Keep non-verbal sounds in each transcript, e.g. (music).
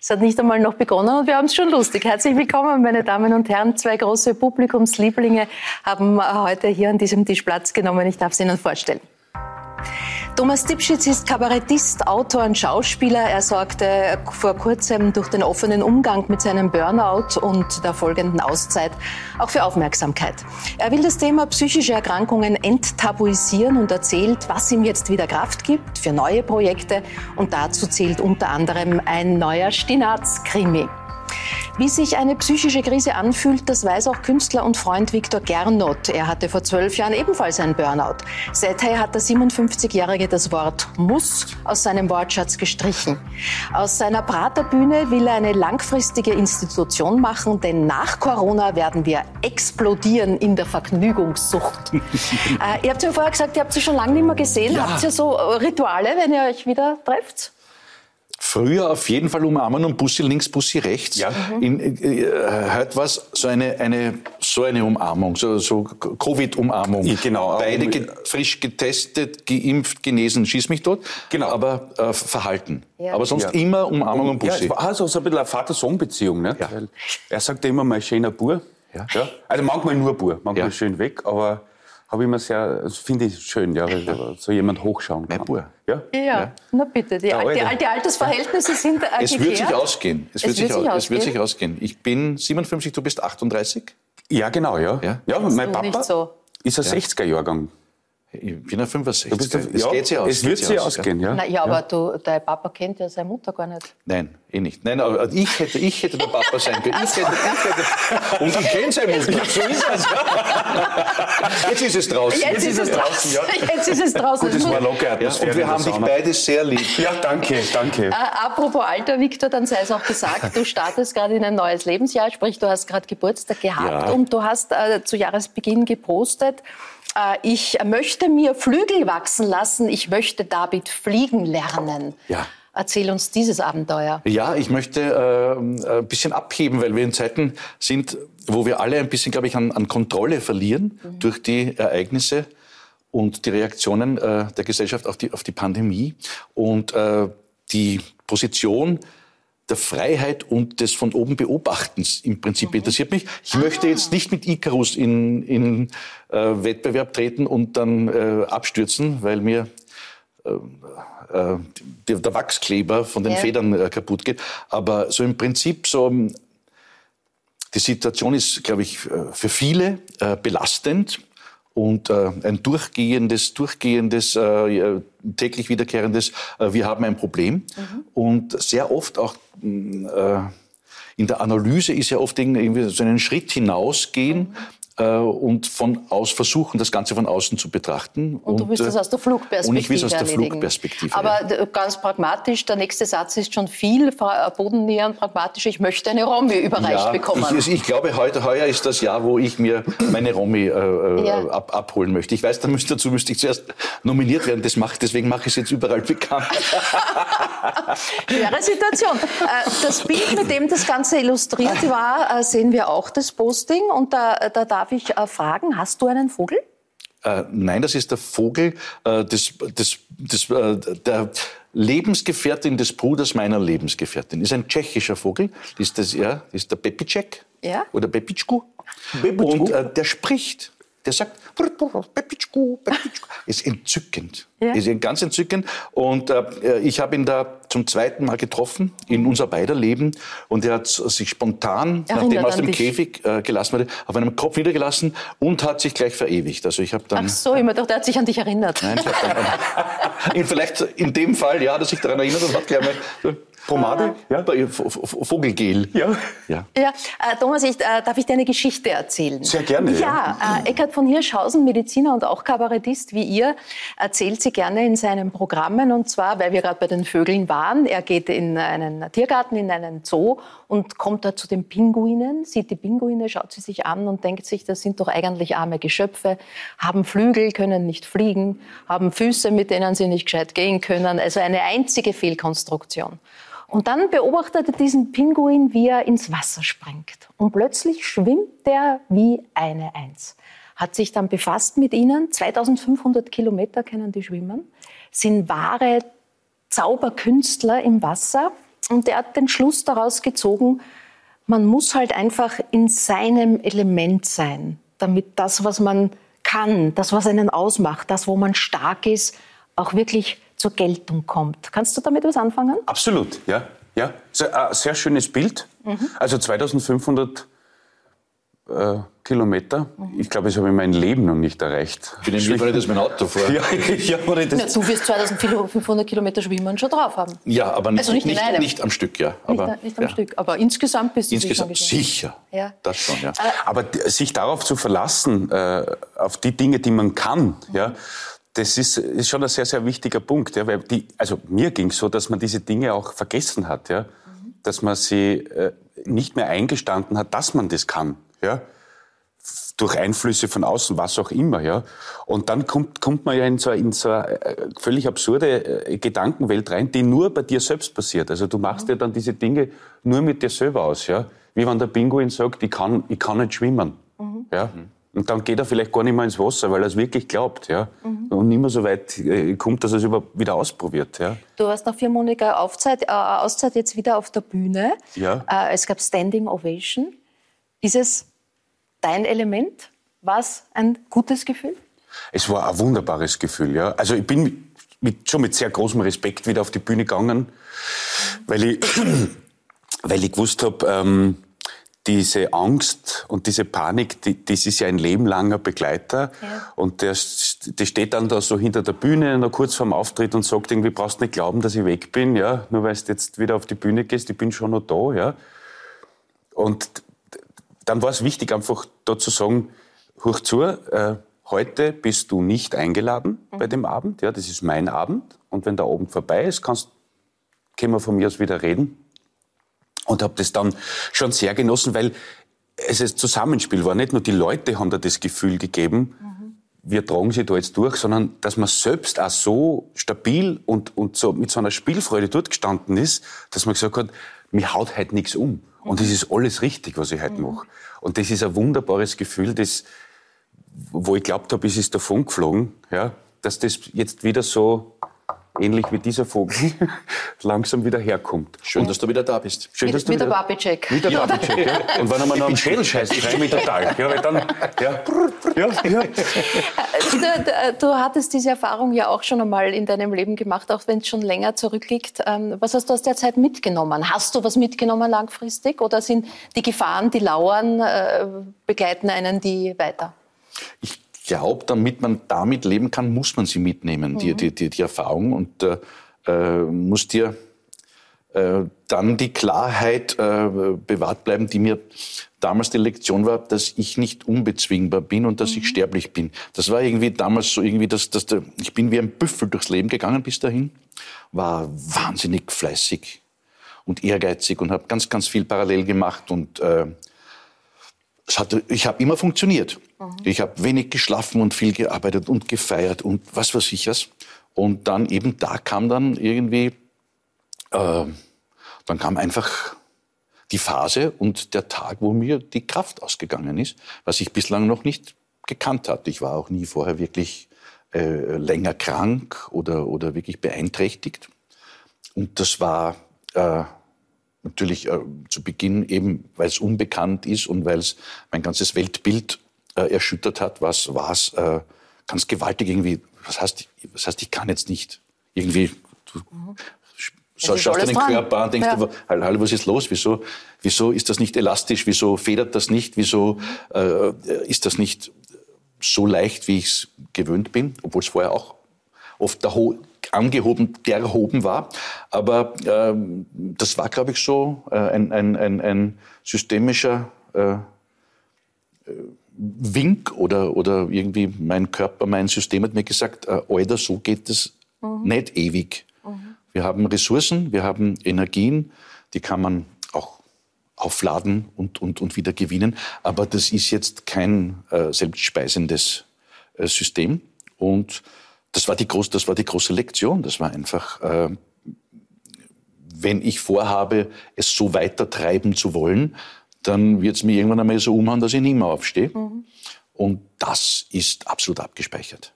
Es hat nicht einmal noch begonnen und wir haben es schon lustig. Herzlich willkommen, meine Damen und Herren. Zwei große Publikumslieblinge haben heute hier an diesem Tisch Platz genommen. Ich darf sie Ihnen vorstellen. Thomas Dipschitz ist Kabarettist, Autor und Schauspieler. Er sorgte vor kurzem durch den offenen Umgang mit seinem Burnout und der folgenden Auszeit auch für Aufmerksamkeit. Er will das Thema psychische Erkrankungen enttabuisieren und erzählt, was ihm jetzt wieder Kraft gibt für neue Projekte. Und dazu zählt unter anderem ein neuer Stinaz-Krimi. Wie sich eine psychische Krise anfühlt, das weiß auch Künstler und Freund Viktor Gernot. Er hatte vor zwölf Jahren ebenfalls einen Burnout. Seither hat der 57-Jährige das Wort muss aus seinem Wortschatz gestrichen. Aus seiner Praterbühne will er eine langfristige Institution machen, denn nach Corona werden wir explodieren in der Vergnügungssucht. (laughs) äh, ihr habt ja vorher gesagt, ihr habt sie schon lange nicht mehr gesehen. Ja. Habt ihr so Rituale, wenn ihr euch wieder trefft? Früher auf jeden Fall umarmen und Bussi links, Bussi rechts. Ja. In, äh, heute war es so eine, eine, so eine Umarmung, so, so Covid-Umarmung. Ja, genau. Beide ge frisch getestet, geimpft, genesen, schieß mich tot. Genau. Aber äh, verhalten. Ja. Aber sonst ja. immer Umarmung und Bussi. Ja, also so ein bisschen eine Vater-Sohn-Beziehung. Ne? Ja. er sagte immer, mein schöner Bur. Ja. Ja. Also manchmal nur Bur, manchmal ja. schön weg, aber habe ich immer sehr, also finde ich schön, ja, weil so jemand hochschauen kann. Mein Ja? ja? Ja, na bitte. Die, Alte. die, die Altersverhältnisse sind äh, Es wird sich ausgehen. Es, wird, es sich, ausgehen. es wird sich ausgehen. Ich bin 57, du bist 38? Ja, genau, ja. Ja, ja mein Papa so. ist ein 60er-Jahrgang. Ich bin ein 65. Bist, es ja, geht sich aus. Es wird sich ausgehen, ja. Na, ja, aber ja. Du, dein Papa kennt ja seine Mutter gar nicht. Nein, eh nicht. Nein, aber ich hätte, ich hätte der Papa sein können. Ich hätte, ich hätte, (laughs) und ich kenne seine Mutter. So ist es. (laughs) Jetzt ist es draußen. Jetzt, Jetzt ist es draußen, ja. (laughs) Jetzt ist es draußen. Gut, es war locker Atmosphäre. Und wir haben dich beide sehr lieb. Ja, danke, danke. Äh, apropos Alter, Viktor, dann sei es auch gesagt, du startest gerade in ein neues Lebensjahr, sprich, du hast gerade Geburtstag gehabt ja. und du hast äh, zu Jahresbeginn gepostet, ich möchte mir Flügel wachsen lassen, ich möchte David fliegen lernen. Ja. Erzähl uns dieses Abenteuer. Ja, ich möchte äh, ein bisschen abheben, weil wir in Zeiten sind, wo wir alle ein bisschen, glaube ich, an, an Kontrolle verlieren mhm. durch die Ereignisse und die Reaktionen äh, der Gesellschaft auf die, auf die Pandemie. Und äh, die Position der Freiheit und des von oben Beobachtens im Prinzip mhm. interessiert mich. Ich ah. möchte jetzt nicht mit Icarus in, in äh, Wettbewerb treten und dann äh, abstürzen, weil mir äh, äh der, der, Wachskleber von den ja. Federn äh, kaputt geht. Aber so im Prinzip so die Situation ist, glaube ich, äh, für viele belastend und äh, ein durchgehendes, durchgehendes, äh, täglich wiederkehrendes, äh, wir haben ein Problem. Mhm. Und sehr oft auch äh, in der Analyse ist ja oft irgendwie so einen Schritt hinausgehen. Mhm und von aus versuchen, das Ganze von außen zu betrachten. Und, du willst das aus der Flugperspektive Und ich will es aus der erledigen. Flugperspektive. Aber ja. ganz pragmatisch, der nächste Satz ist schon viel äh, bodennäher und pragmatisch. Ich möchte eine Romy überreicht ja, bekommen. Ich, ich, glaube, heute, heuer ist das Jahr, wo ich mir meine Romy äh, äh, ja. ab, abholen möchte. Ich weiß, da müsste, dazu müsste ich zuerst nominiert werden. Das mache, deswegen mache ich es jetzt überall bekannt. (laughs) Schwere Situation. Das Bild, mit dem das Ganze illustriert war, sehen wir auch, das Posting. Und da, da darf ich äh, fragen, hast du einen Vogel? Äh, nein, das ist der Vogel äh, des, des, des, äh, der Lebensgefährtin des Bruders meiner Lebensgefährtin. Ist ein tschechischer Vogel. Das ist, das, ja, ist der Pepicek ja? oder Pepitschku. Und äh, der spricht. Der sagt. (laughs) Ist entzückend. Ja. Ist ganz entzückend. Und äh, ich habe ihn da zum zweiten Mal getroffen in unser beider Leben. Und er hat sich spontan, Erinnert nachdem er aus dem Käfig äh, gelassen wurde, auf einem Kopf niedergelassen und hat sich gleich verewigt. Also ich habe dann. Ach so, ich dachte, er hat sich an dich erinnert. Nein, ich dann, (laughs) (laughs) in, vielleicht in dem Fall, ja, dass sich daran erinnert und hat gleich mal Pomade? Ja. Vogelgel. Ja. ja. ja. Äh, Thomas, ich, äh, darf ich dir eine Geschichte erzählen? Sehr gerne. Ja, ja. Äh, Eckhard von Hirschhausen, Mediziner und auch Kabarettist wie ihr, erzählt sie gerne in seinen Programmen. Und zwar, weil wir gerade bei den Vögeln waren. Er geht in einen Tiergarten, in einen Zoo und kommt da zu den Pinguinen, sieht die Pinguine, schaut sie sich an und denkt sich, das sind doch eigentlich arme Geschöpfe, haben Flügel, können nicht fliegen, haben Füße, mit denen sie nicht gescheit gehen können. Also eine einzige Fehlkonstruktion. Und dann beobachtet er diesen Pinguin, wie er ins Wasser springt. Und plötzlich schwimmt er wie eine Eins. Hat sich dann befasst mit ihnen. 2500 Kilometer können die schwimmen. Sind wahre Zauberkünstler im Wasser. Und er hat den Schluss daraus gezogen, man muss halt einfach in seinem Element sein, damit das, was man kann, das, was einen ausmacht, das, wo man stark ist, auch wirklich zur Geltung kommt. Kannst du damit was anfangen? Absolut, ja. ja. Ein äh, sehr schönes Bild. Mhm. Also 2500 äh, Kilometer. Mhm. Ich glaube, das habe ich mein Leben noch nicht erreicht. Ich bin im Fall das mit dem Auto vor. (laughs) ja, ja, das Na, du wirst 2500 Kilometer Schwimmen schon drauf haben. Ja, aber nicht, also nicht, nicht, nicht, am Stück, ja. Aber, nicht, nicht am ja. Stück, aber insgesamt bist du insgesamt sicher. Ja. Das schon, ja. Aber sich darauf zu verlassen, äh, auf die Dinge, die man kann, mhm. ja, das ist, ist schon ein sehr, sehr wichtiger Punkt. Ja, weil die, also mir ging es so, dass man diese Dinge auch vergessen hat. Ja? Mhm. Dass man sie äh, nicht mehr eingestanden hat, dass man das kann. Ja? Durch Einflüsse von außen, was auch immer. Ja? Und dann kommt, kommt man ja in so, in so eine äh, völlig absurde äh, Gedankenwelt rein, die nur bei dir selbst passiert. Also du machst ja dann diese Dinge nur mit dir selber aus. Ja? Wie wenn der Pinguin sagt, ich kann, ich kann nicht schwimmen. Mhm. Ja? Mhm. Und dann geht er vielleicht gar nicht mehr ins Wasser, weil er es wirklich glaubt. Ja? Mhm. Und nicht mehr so weit äh, kommt, dass er es wieder ausprobiert. Ja? Du warst nach viermonatiger Aufzeit, äh, Auszeit jetzt wieder auf der Bühne. Ja. Äh, es gab Standing Ovation. Ist es dein Element? War es ein gutes Gefühl? Es war ein wunderbares Gefühl. Ja? Also ich bin mit, schon mit sehr großem Respekt wieder auf die Bühne gegangen, weil ich, (clears throat) weil ich gewusst habe, ähm, diese Angst und diese Panik, die, das ist ja ein lebenlanger Begleiter. Ja. Und der, der steht dann da so hinter der Bühne, noch kurz vorm Auftritt und sagt irgendwie, brauchst nicht glauben, dass ich weg bin, ja, nur weil du jetzt wieder auf die Bühne gehst, ich bin schon noch da, ja. Und dann war es wichtig, einfach da zu sagen, hoch zu, äh, heute bist du nicht eingeladen mhm. bei dem Abend, ja, das ist mein Abend. Und wenn der Abend vorbei ist, kannst, können wir von mir aus wieder reden und habe das dann schon sehr genossen, weil es ein Zusammenspiel war. Nicht nur die Leute haben da das Gefühl gegeben, mhm. wir tragen sie da jetzt durch, sondern dass man selbst auch so stabil und, und so mit so einer Spielfreude dort gestanden ist, dass man gesagt hat, mir haut halt nichts um. Und es ist alles richtig, was ich heute mhm. mache. Und das ist ein wunderbares Gefühl, das, wo ich glaubt habe, es ist davon geflogen, ja, dass das jetzt wieder so ähnlich wie dieser Vogel, (laughs) langsam wieder herkommt. Schön, dass du wieder da bist. Schön, mit, dass du mit wieder, der Barbie-Check. Mit der ja. Barbie-Check, ja. (laughs) Und wenn er noch einen Schädel scheißt, freue mich total. Ja, weil dann, ja, ja, ja. Du, du, hattest diese Erfahrung ja auch schon einmal in deinem Leben gemacht, auch wenn es schon länger zurückliegt. Ähm, was hast du aus der Zeit mitgenommen? Hast du was mitgenommen langfristig oder sind die Gefahren, die lauern, äh, begleiten einen die weiter? Ich glaube, damit man damit leben kann, muss man sie mitnehmen, mhm. die, die, die, die, Erfahrung. Und äh, äh, muss dir äh, dann die Klarheit äh, bewahrt bleiben, die mir damals die Lektion war, dass ich nicht unbezwingbar bin und dass mhm. ich sterblich bin. Das war irgendwie damals so irgendwie, dass, dass der, ich bin wie ein Büffel durchs Leben gegangen bis dahin, war wahnsinnig fleißig und ehrgeizig und habe ganz, ganz viel parallel gemacht und äh, hatte, ich habe immer funktioniert. Mhm. Ich habe wenig geschlafen und viel gearbeitet und gefeiert und was weiß ich was. Und dann eben da kam dann irgendwie, äh, dann kam einfach die Phase und der Tag, wo mir die Kraft ausgegangen ist, was ich bislang noch nicht gekannt hatte. Ich war auch nie vorher wirklich äh, länger krank oder, oder wirklich beeinträchtigt. Und das war äh, natürlich äh, zu Beginn eben, weil es unbekannt ist und weil es mein ganzes Weltbild äh, erschüttert hat, was war es äh, ganz gewaltig irgendwie. Was heißt, was heißt, ich kann jetzt nicht irgendwie. Du, mhm. So, schaust deinen Körper an, denkst ja. du, hallo, was ist los? Wieso, wieso ist das nicht elastisch? Wieso federt das nicht? Wieso äh, ist das nicht so leicht, wie ich es gewöhnt bin? Obwohl es vorher auch oft der Ho angehoben, derhoben war. Aber ähm, das war, glaube ich, so äh, ein, ein, ein, ein systemischer äh, Wink oder, oder irgendwie mein Körper, mein System hat mir gesagt, äh, Alter, so geht es mhm. nicht ewig. Mhm. Wir haben Ressourcen, wir haben Energien, die kann man auch aufladen und, und, und wieder gewinnen. Aber das ist jetzt kein äh, selbstspeisendes äh, System. Und das war die, groß, das war die große Lektion. Das war einfach, äh, wenn ich vorhabe, es so weiter treiben zu wollen, dann wird es mir irgendwann einmal so umhauen, dass ich nicht mehr aufstehe. Mhm. Und das ist absolut abgespeichert.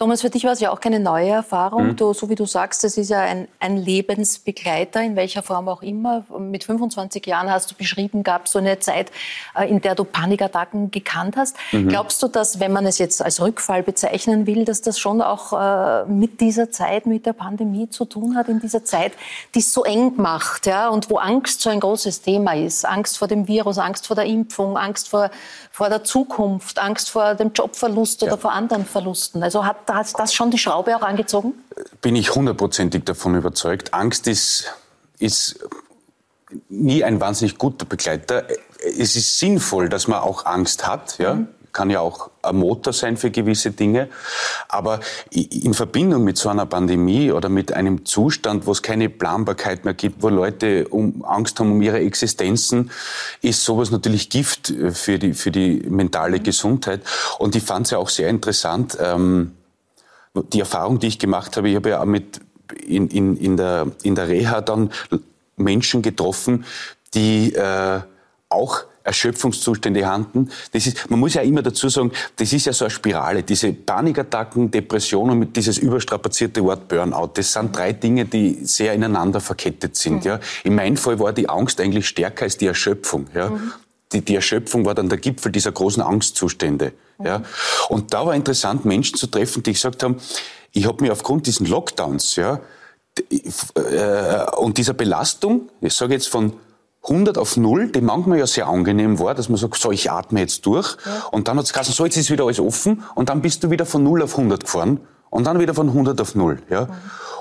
Thomas, für dich war es ja auch keine neue Erfahrung. Mhm. Du, so wie du sagst, das ist ja ein, ein, Lebensbegleiter, in welcher Form auch immer. Mit 25 Jahren hast du beschrieben, gab es so eine Zeit, äh, in der du Panikattacken gekannt hast. Mhm. Glaubst du, dass, wenn man es jetzt als Rückfall bezeichnen will, dass das schon auch äh, mit dieser Zeit, mit der Pandemie zu tun hat, in dieser Zeit, die es so eng macht, ja, und wo Angst so ein großes Thema ist? Angst vor dem Virus, Angst vor der Impfung, Angst vor, vor der Zukunft, Angst vor dem Jobverlust oder ja. vor anderen Verlusten. Also hat hat das schon die Schraube auch angezogen? Bin ich hundertprozentig davon überzeugt. Angst ist, ist nie ein wahnsinnig guter Begleiter. Es ist sinnvoll, dass man auch Angst hat, ja. Mhm. Kann ja auch ein Motor sein für gewisse Dinge. Aber in Verbindung mit so einer Pandemie oder mit einem Zustand, wo es keine Planbarkeit mehr gibt, wo Leute um Angst haben um ihre Existenzen, ist sowas natürlich Gift für die, für die mentale mhm. Gesundheit. Und ich fand es ja auch sehr interessant, ähm, die Erfahrung, die ich gemacht habe, ich habe ja auch mit in, in, in, der, in der Reha dann Menschen getroffen, die äh, auch Erschöpfungszustände hatten. Das ist, man muss ja immer dazu sagen, das ist ja so eine Spirale. Diese Panikattacken, Depressionen mit dieses überstrapazierte Wort Burnout, das sind drei Dinge, die sehr ineinander verkettet sind. Mhm. Ja. In meinem Fall war die Angst eigentlich stärker als die Erschöpfung. Ja. Mhm. Die, die Erschöpfung war dann der Gipfel dieser großen Angstzustände. Ja. Und da war interessant, Menschen zu treffen, die gesagt haben, ich habe mir aufgrund diesen Lockdowns ja, äh, und dieser Belastung, ich sage jetzt von 100 auf 0, die manchmal ja sehr angenehm war, dass man sagt, so, ich atme jetzt durch. Ja. Und dann hat es gesagt, so, jetzt ist wieder alles offen. Und dann bist du wieder von 0 auf 100 gefahren. Und dann wieder von 100 auf 0. Ja. Mhm.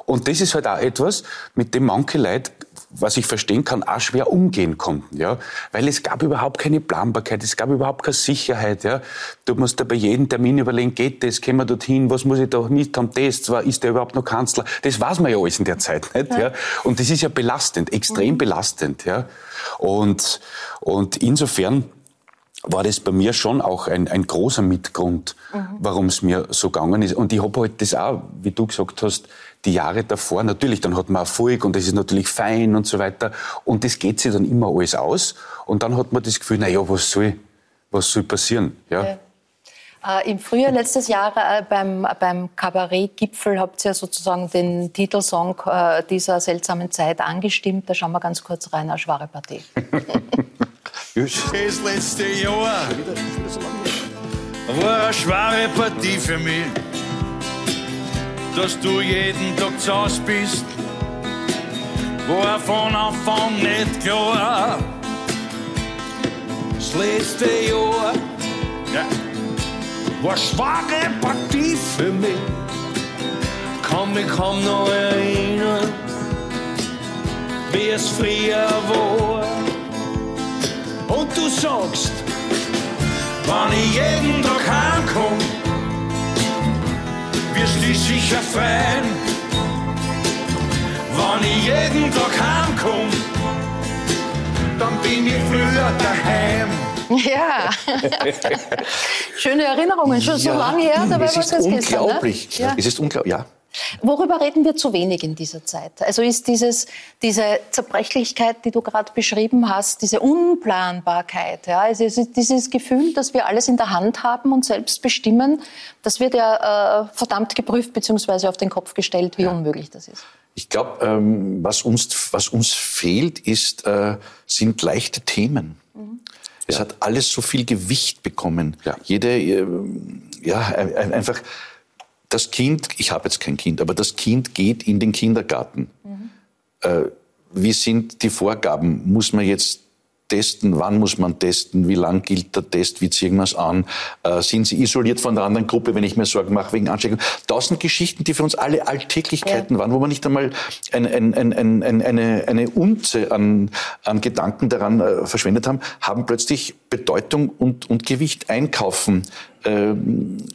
Und das ist halt auch etwas, mit dem manche Leute was ich verstehen kann, auch schwer umgehen konnten, ja, weil es gab überhaupt keine Planbarkeit, es gab überhaupt keine Sicherheit, ja. Du musst da bei jedem Termin überlegen, geht das, können wir dorthin, was muss ich da nicht haben, das, ist der überhaupt noch Kanzler, das weiß man ja alles in der Zeit, nicht, ja. Und das ist ja belastend, extrem mhm. belastend, ja. Und, und insofern, war das bei mir schon auch ein, ein großer Mitgrund, mhm. warum es mir so gegangen ist. Und ich habe halt das auch, wie du gesagt hast, die Jahre davor, natürlich, dann hat man Erfolg und das ist natürlich fein und so weiter. Und das geht sich dann immer alles aus. Und dann hat man das Gefühl, na ja, was soll, was soll passieren? Ja. ja. Äh, Im Frühjahr letztes Jahr äh, beim, beim Kabarett-Gipfel habt ihr sozusagen den Titelsong äh, dieser seltsamen Zeit angestimmt. Da schauen wir ganz kurz rein, eine schwere Partie. (laughs) das letzte Jahr war eine schwere Partie für mich dass du jeden Tag zu Hause bist, war von Anfang nicht klar. Das letzte Jahr ja, war schwache Partie für mich. Kann mich kaum noch erinnern, wie es früher war. Und du sagst, wann ich jeden Tag heimkomme, wirst dich sicher freuen, wenn ich jeden Tag heimkomme, dann bin ich früher daheim. Ja, (laughs) schöne Erinnerungen, schon ja, so lange her, dabei war es unglaublich. Gestern, ne? ja. Es ist unglaublich, ja. Worüber reden wir zu wenig in dieser Zeit? Also ist dieses, diese Zerbrechlichkeit, die du gerade beschrieben hast, diese Unplanbarkeit, ja, also ist dieses Gefühl, dass wir alles in der Hand haben und selbst bestimmen, das wird ja äh, verdammt geprüft bzw. auf den Kopf gestellt, wie ja. unmöglich das ist. Ich glaube, ähm, was, uns, was uns fehlt, ist, äh, sind leichte Themen. Mhm. Es ja. hat alles so viel Gewicht bekommen. Ja. Jede, äh, ja, einfach das Kind, ich habe jetzt kein Kind, aber das Kind geht in den Kindergarten. Mhm. Äh, wie sind die Vorgaben? Muss man jetzt testen? Wann muss man testen? Wie lang gilt der Test? Wie ziehen wir es an? Äh, sind sie isoliert von der anderen Gruppe, wenn ich mir Sorgen mache wegen Ansteckung? Tausend Geschichten, die für uns alle Alltäglichkeiten ja. waren, wo man nicht einmal ein, ein, ein, eine, eine Unze an, an Gedanken daran äh, verschwendet haben, haben plötzlich Bedeutung und, und Gewicht einkaufen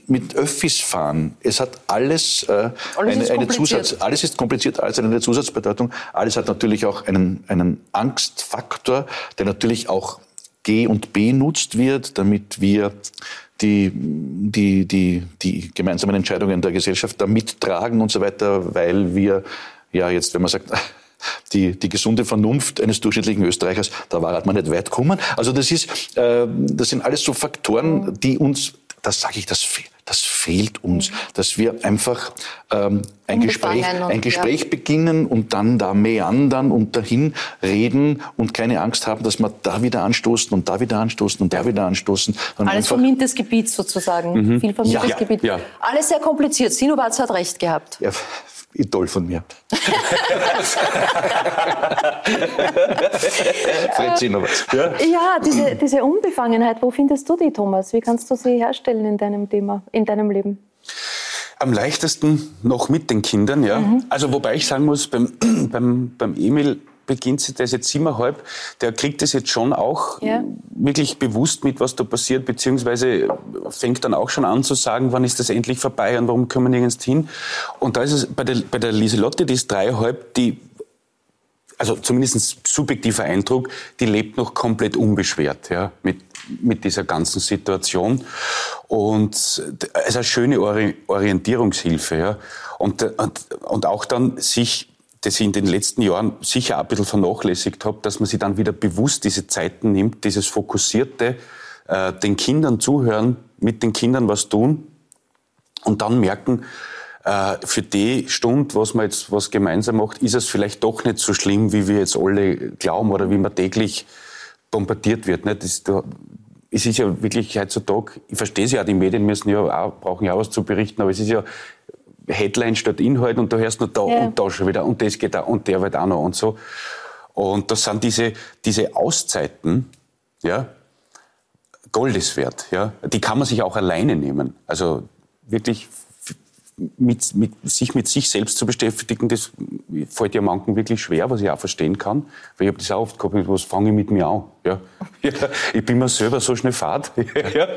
mit Öffis fahren. Es hat alles, äh, alles eine, eine Zusatz, alles ist kompliziert, alles hat eine Zusatzbedeutung. Alles hat natürlich auch einen, einen Angstfaktor, der natürlich auch G und B nutzt wird, damit wir die, die, die, die gemeinsamen Entscheidungen der Gesellschaft da mittragen und so weiter, weil wir ja jetzt, wenn man sagt, (laughs) die, die gesunde Vernunft eines durchschnittlichen Österreichers, da war man nicht weit gekommen. Also das ist, äh, das sind alles so Faktoren, die uns, das sage ich, das fehlt das fehlt uns, dass wir einfach ähm, ein Gespräch, ein Gespräch ja. beginnen und dann da meandern und dahin reden und keine Angst haben, dass wir da wieder anstoßen und da wieder anstoßen und da wieder anstoßen. Alles vermintes Gebiet sozusagen, mhm. viel vermintes ja, Gebiet. Ja. Alles sehr kompliziert. Sinowatz hat recht gehabt. Ja, Idol von mir. (laughs) Fred Sinowatz. Ja, ja diese, diese Unbefangenheit, wo findest du die, Thomas? Wie kannst du sie herstellen in deinem Thema, in deinem Leben? Am leichtesten noch mit den Kindern, ja. Mhm. Also wobei ich sagen muss, beim, (clears throat) beim, beim Emil beginnt sie, der ist jetzt siebeneinhalb, der kriegt es jetzt schon auch ja. wirklich bewusst mit, was da passiert, beziehungsweise fängt dann auch schon an zu sagen, wann ist das endlich vorbei und warum können wir nirgends hin. Und da ist es bei der, bei der Lieselotte, die ist dreieinhalb, die also zumindest subjektiver Eindruck, die lebt noch komplett unbeschwert ja, mit, mit dieser ganzen Situation. Und es ist eine schöne Orientierungshilfe. Ja. Und, und, und auch dann sich das ich in den letzten Jahren sicher ein bisschen vernachlässigt habe, dass man sich dann wieder bewusst diese Zeiten nimmt, dieses fokussierte, äh, den Kindern zuhören, mit den Kindern was tun und dann merken, äh, für die Stunde, was man jetzt was gemeinsam macht, ist es vielleicht doch nicht so schlimm, wie wir jetzt alle glauben oder wie man täglich bombardiert wird. Nicht? Das, da, es ist ja wirklich heutzutage, ich verstehe es ja, die Medien müssen ja auch, brauchen ja auch was zu berichten, aber es ist ja Headline statt Inhalt und da hörst du da ja. und da schon wieder und das geht da und der wird auch noch und so. Und das sind diese, diese Auszeiten, ja, Goldeswert, ja. Die kann man sich auch alleine nehmen. Also wirklich mit, mit, sich mit sich selbst zu beschäftigen, das fällt ja manchen wirklich schwer, was ich auch verstehen kann. Weil ich habe das auch oft gehabt, was fange ich mit mir an? Ja. (laughs) ja. ich bin mir selber so schnell fad. (laughs) ja.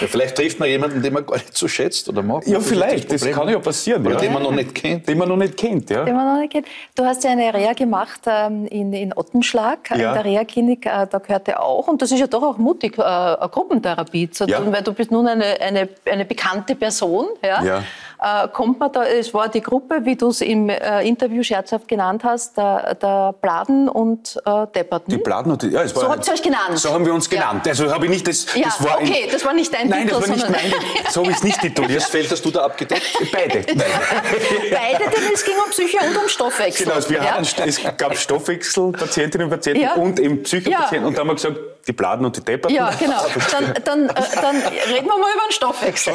Ja, vielleicht trifft man jemanden, den man gar nicht so schätzt oder mag. Ja, vielleicht. Das, das, kann ja passieren. Oder ja. den man noch nicht kennt. Den man noch nicht kennt, ja. Den man noch nicht kennt. Du hast ja eine Reha gemacht ähm, in, in Ottenschlag, ja. in der Reha-Klinik. Äh, da gehört er auch, und das ist ja doch auch mutig, äh, eine Gruppentherapie zu tun, weil du bist nun eine, eine, eine bekannte Person. Ja? ja äh, kommt man da, es war die Gruppe, wie du es im äh, Interview scherzhaft genannt hast, der, der Bladen und äh, Depperten. Die Bladen und die, ja, es war, So habt ihr euch genannt. So haben wir uns genannt. Ja. Also habe ich nicht das, ja, das war okay, ein, das war nicht dein nein, Titel. Nein, das war nicht mein, so habe ich es nicht tituliert. Das Feld hast du da abgedeckt? (laughs) Beide. Beide, denn es ging um Psyche und um Stoffwechsel. Genau, wir ja? hatten, es gab Stoffwechselpatientinnen und Patienten ja. und eben Psychopatienten. Und da haben wir gesagt, die Bladen und die Depperten. Ja, (laughs) genau. Dann, (laughs) dann, äh, dann reden wir mal über den Stoffwechsel.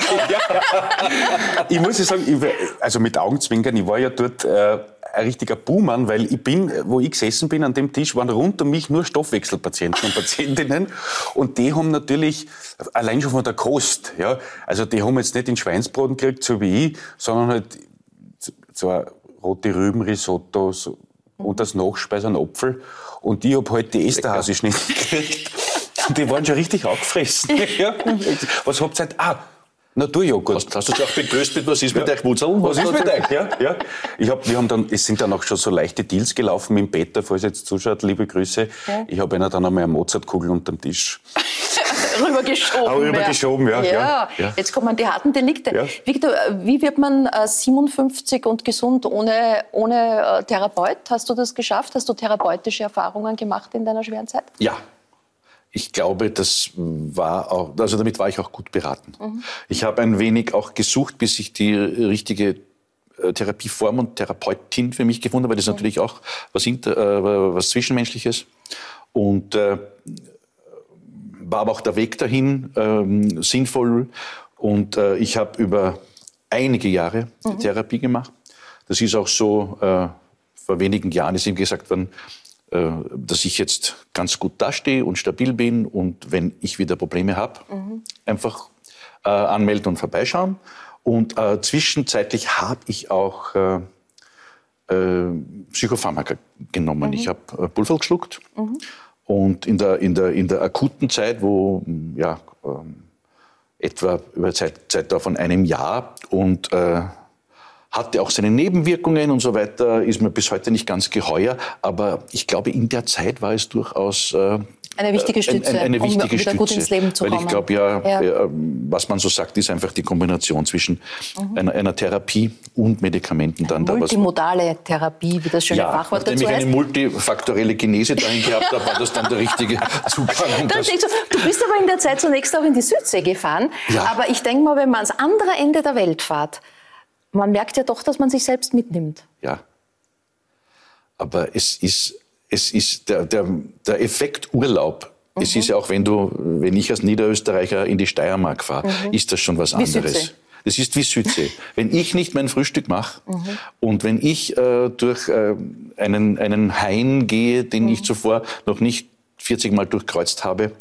(laughs) ich muss ja sagen, ich, also mit Augenzwinkern, ich war ja dort äh, ein richtiger Buhmann, weil ich bin, wo ich gesessen bin an dem Tisch, waren rund um mich nur Stoffwechselpatienten und Patientinnen. Und die haben natürlich, allein schon von der Kost, ja, also die haben jetzt nicht den Schweinsbraten gekriegt, so wie ich, sondern halt ein rote Rübenrisotto so, und das Nachspeise an Apfel. Und ich habe halt die Esterhase-Schnitte gekriegt. (laughs) Die waren schon richtig angefressen. (laughs) ja. Was habt ihr? Ah, Naturjoghurt. Hast, hast du dich auch begrüßt mit, was ist mit ja. euch Wurzeln? Was, was ist mit euch? Ja, ja. Ich hab, wir haben dann, es sind dann auch schon so leichte Deals gelaufen mit dem Peter, falls ihr jetzt zuschaut, liebe Grüße. Ja. Ich habe ihnen dann einmal eine Mozartkugel unter den Tisch. (laughs) rübergeschoben. Auch rübergeschoben, ja. Ja. ja. Jetzt kommen die harten Delikte. Ja. Victor, wie wird man 57 äh, und gesund ohne, ohne äh, Therapeut? Hast du das geschafft? Hast du therapeutische Erfahrungen gemacht in deiner schweren Zeit? Ja, ich glaube, das war auch, also damit war ich auch gut beraten. Mhm. Ich habe ein wenig auch gesucht, bis ich die richtige äh, Therapieform und Therapeutin für mich gefunden habe, weil das mhm. natürlich auch was, äh, was Zwischenmenschliches. Und äh, war aber auch der Weg dahin ähm, sinnvoll. Und äh, ich habe über einige Jahre mhm. Therapie gemacht. Das ist auch so, äh, vor wenigen Jahren ist ihm gesagt worden, dass ich jetzt ganz gut dastehe und stabil bin und wenn ich wieder Probleme habe, mhm. einfach äh, anmelden und vorbeischauen. Und äh, zwischenzeitlich habe ich auch äh, äh, Psychopharmaka genommen. Mhm. Ich habe äh, Pulver geschluckt mhm. und in der, in, der, in der akuten Zeit, wo ja, ähm, etwa über Zeit, Zeit von einem Jahr und hatte auch seine Nebenwirkungen und so weiter, ist mir bis heute nicht ganz geheuer. Aber ich glaube, in der Zeit war es durchaus äh, eine wichtige Stütze, eine, eine wichtige um wieder Stütze, gut ins Leben zu weil kommen. ich glaube ja, Ja. äh, was man so sagt, ist einfach die Kombination zwischen einer, einer Therapie und Medikamenten dann da was. Multimodale Therapie, wie das schöne Ja, Fachwort nachdem dazu ich heißt. eine multifaktorelle Genese dahin gehabt habe, war das dann der richtige (laughs) Zugang. Das, denkst du, du bist aber in der Zeit zunächst auch in die Südsee gefahren. Ja. Aber ich denke mal, wenn man ans andere Ende der Welt fährt, man merkt ja doch, dass man sich selbst mitnimmt. ja. Aber es ist, es ist der, der, der Effekt Urlaub. Es Mhm. ist ja auch, wenn du, wenn ich als Niederösterreicher in die Steiermark fahre, ist das schon was Mhm. Anderes. Das ist wie Südsee. (laughs) wenn ich nicht mein Frühstück mache Mhm. und wenn ich äh, durch äh, einen, einen Hain gehe, den Mhm. ich zuvor noch nicht 40 Mal durchkreuzt habe,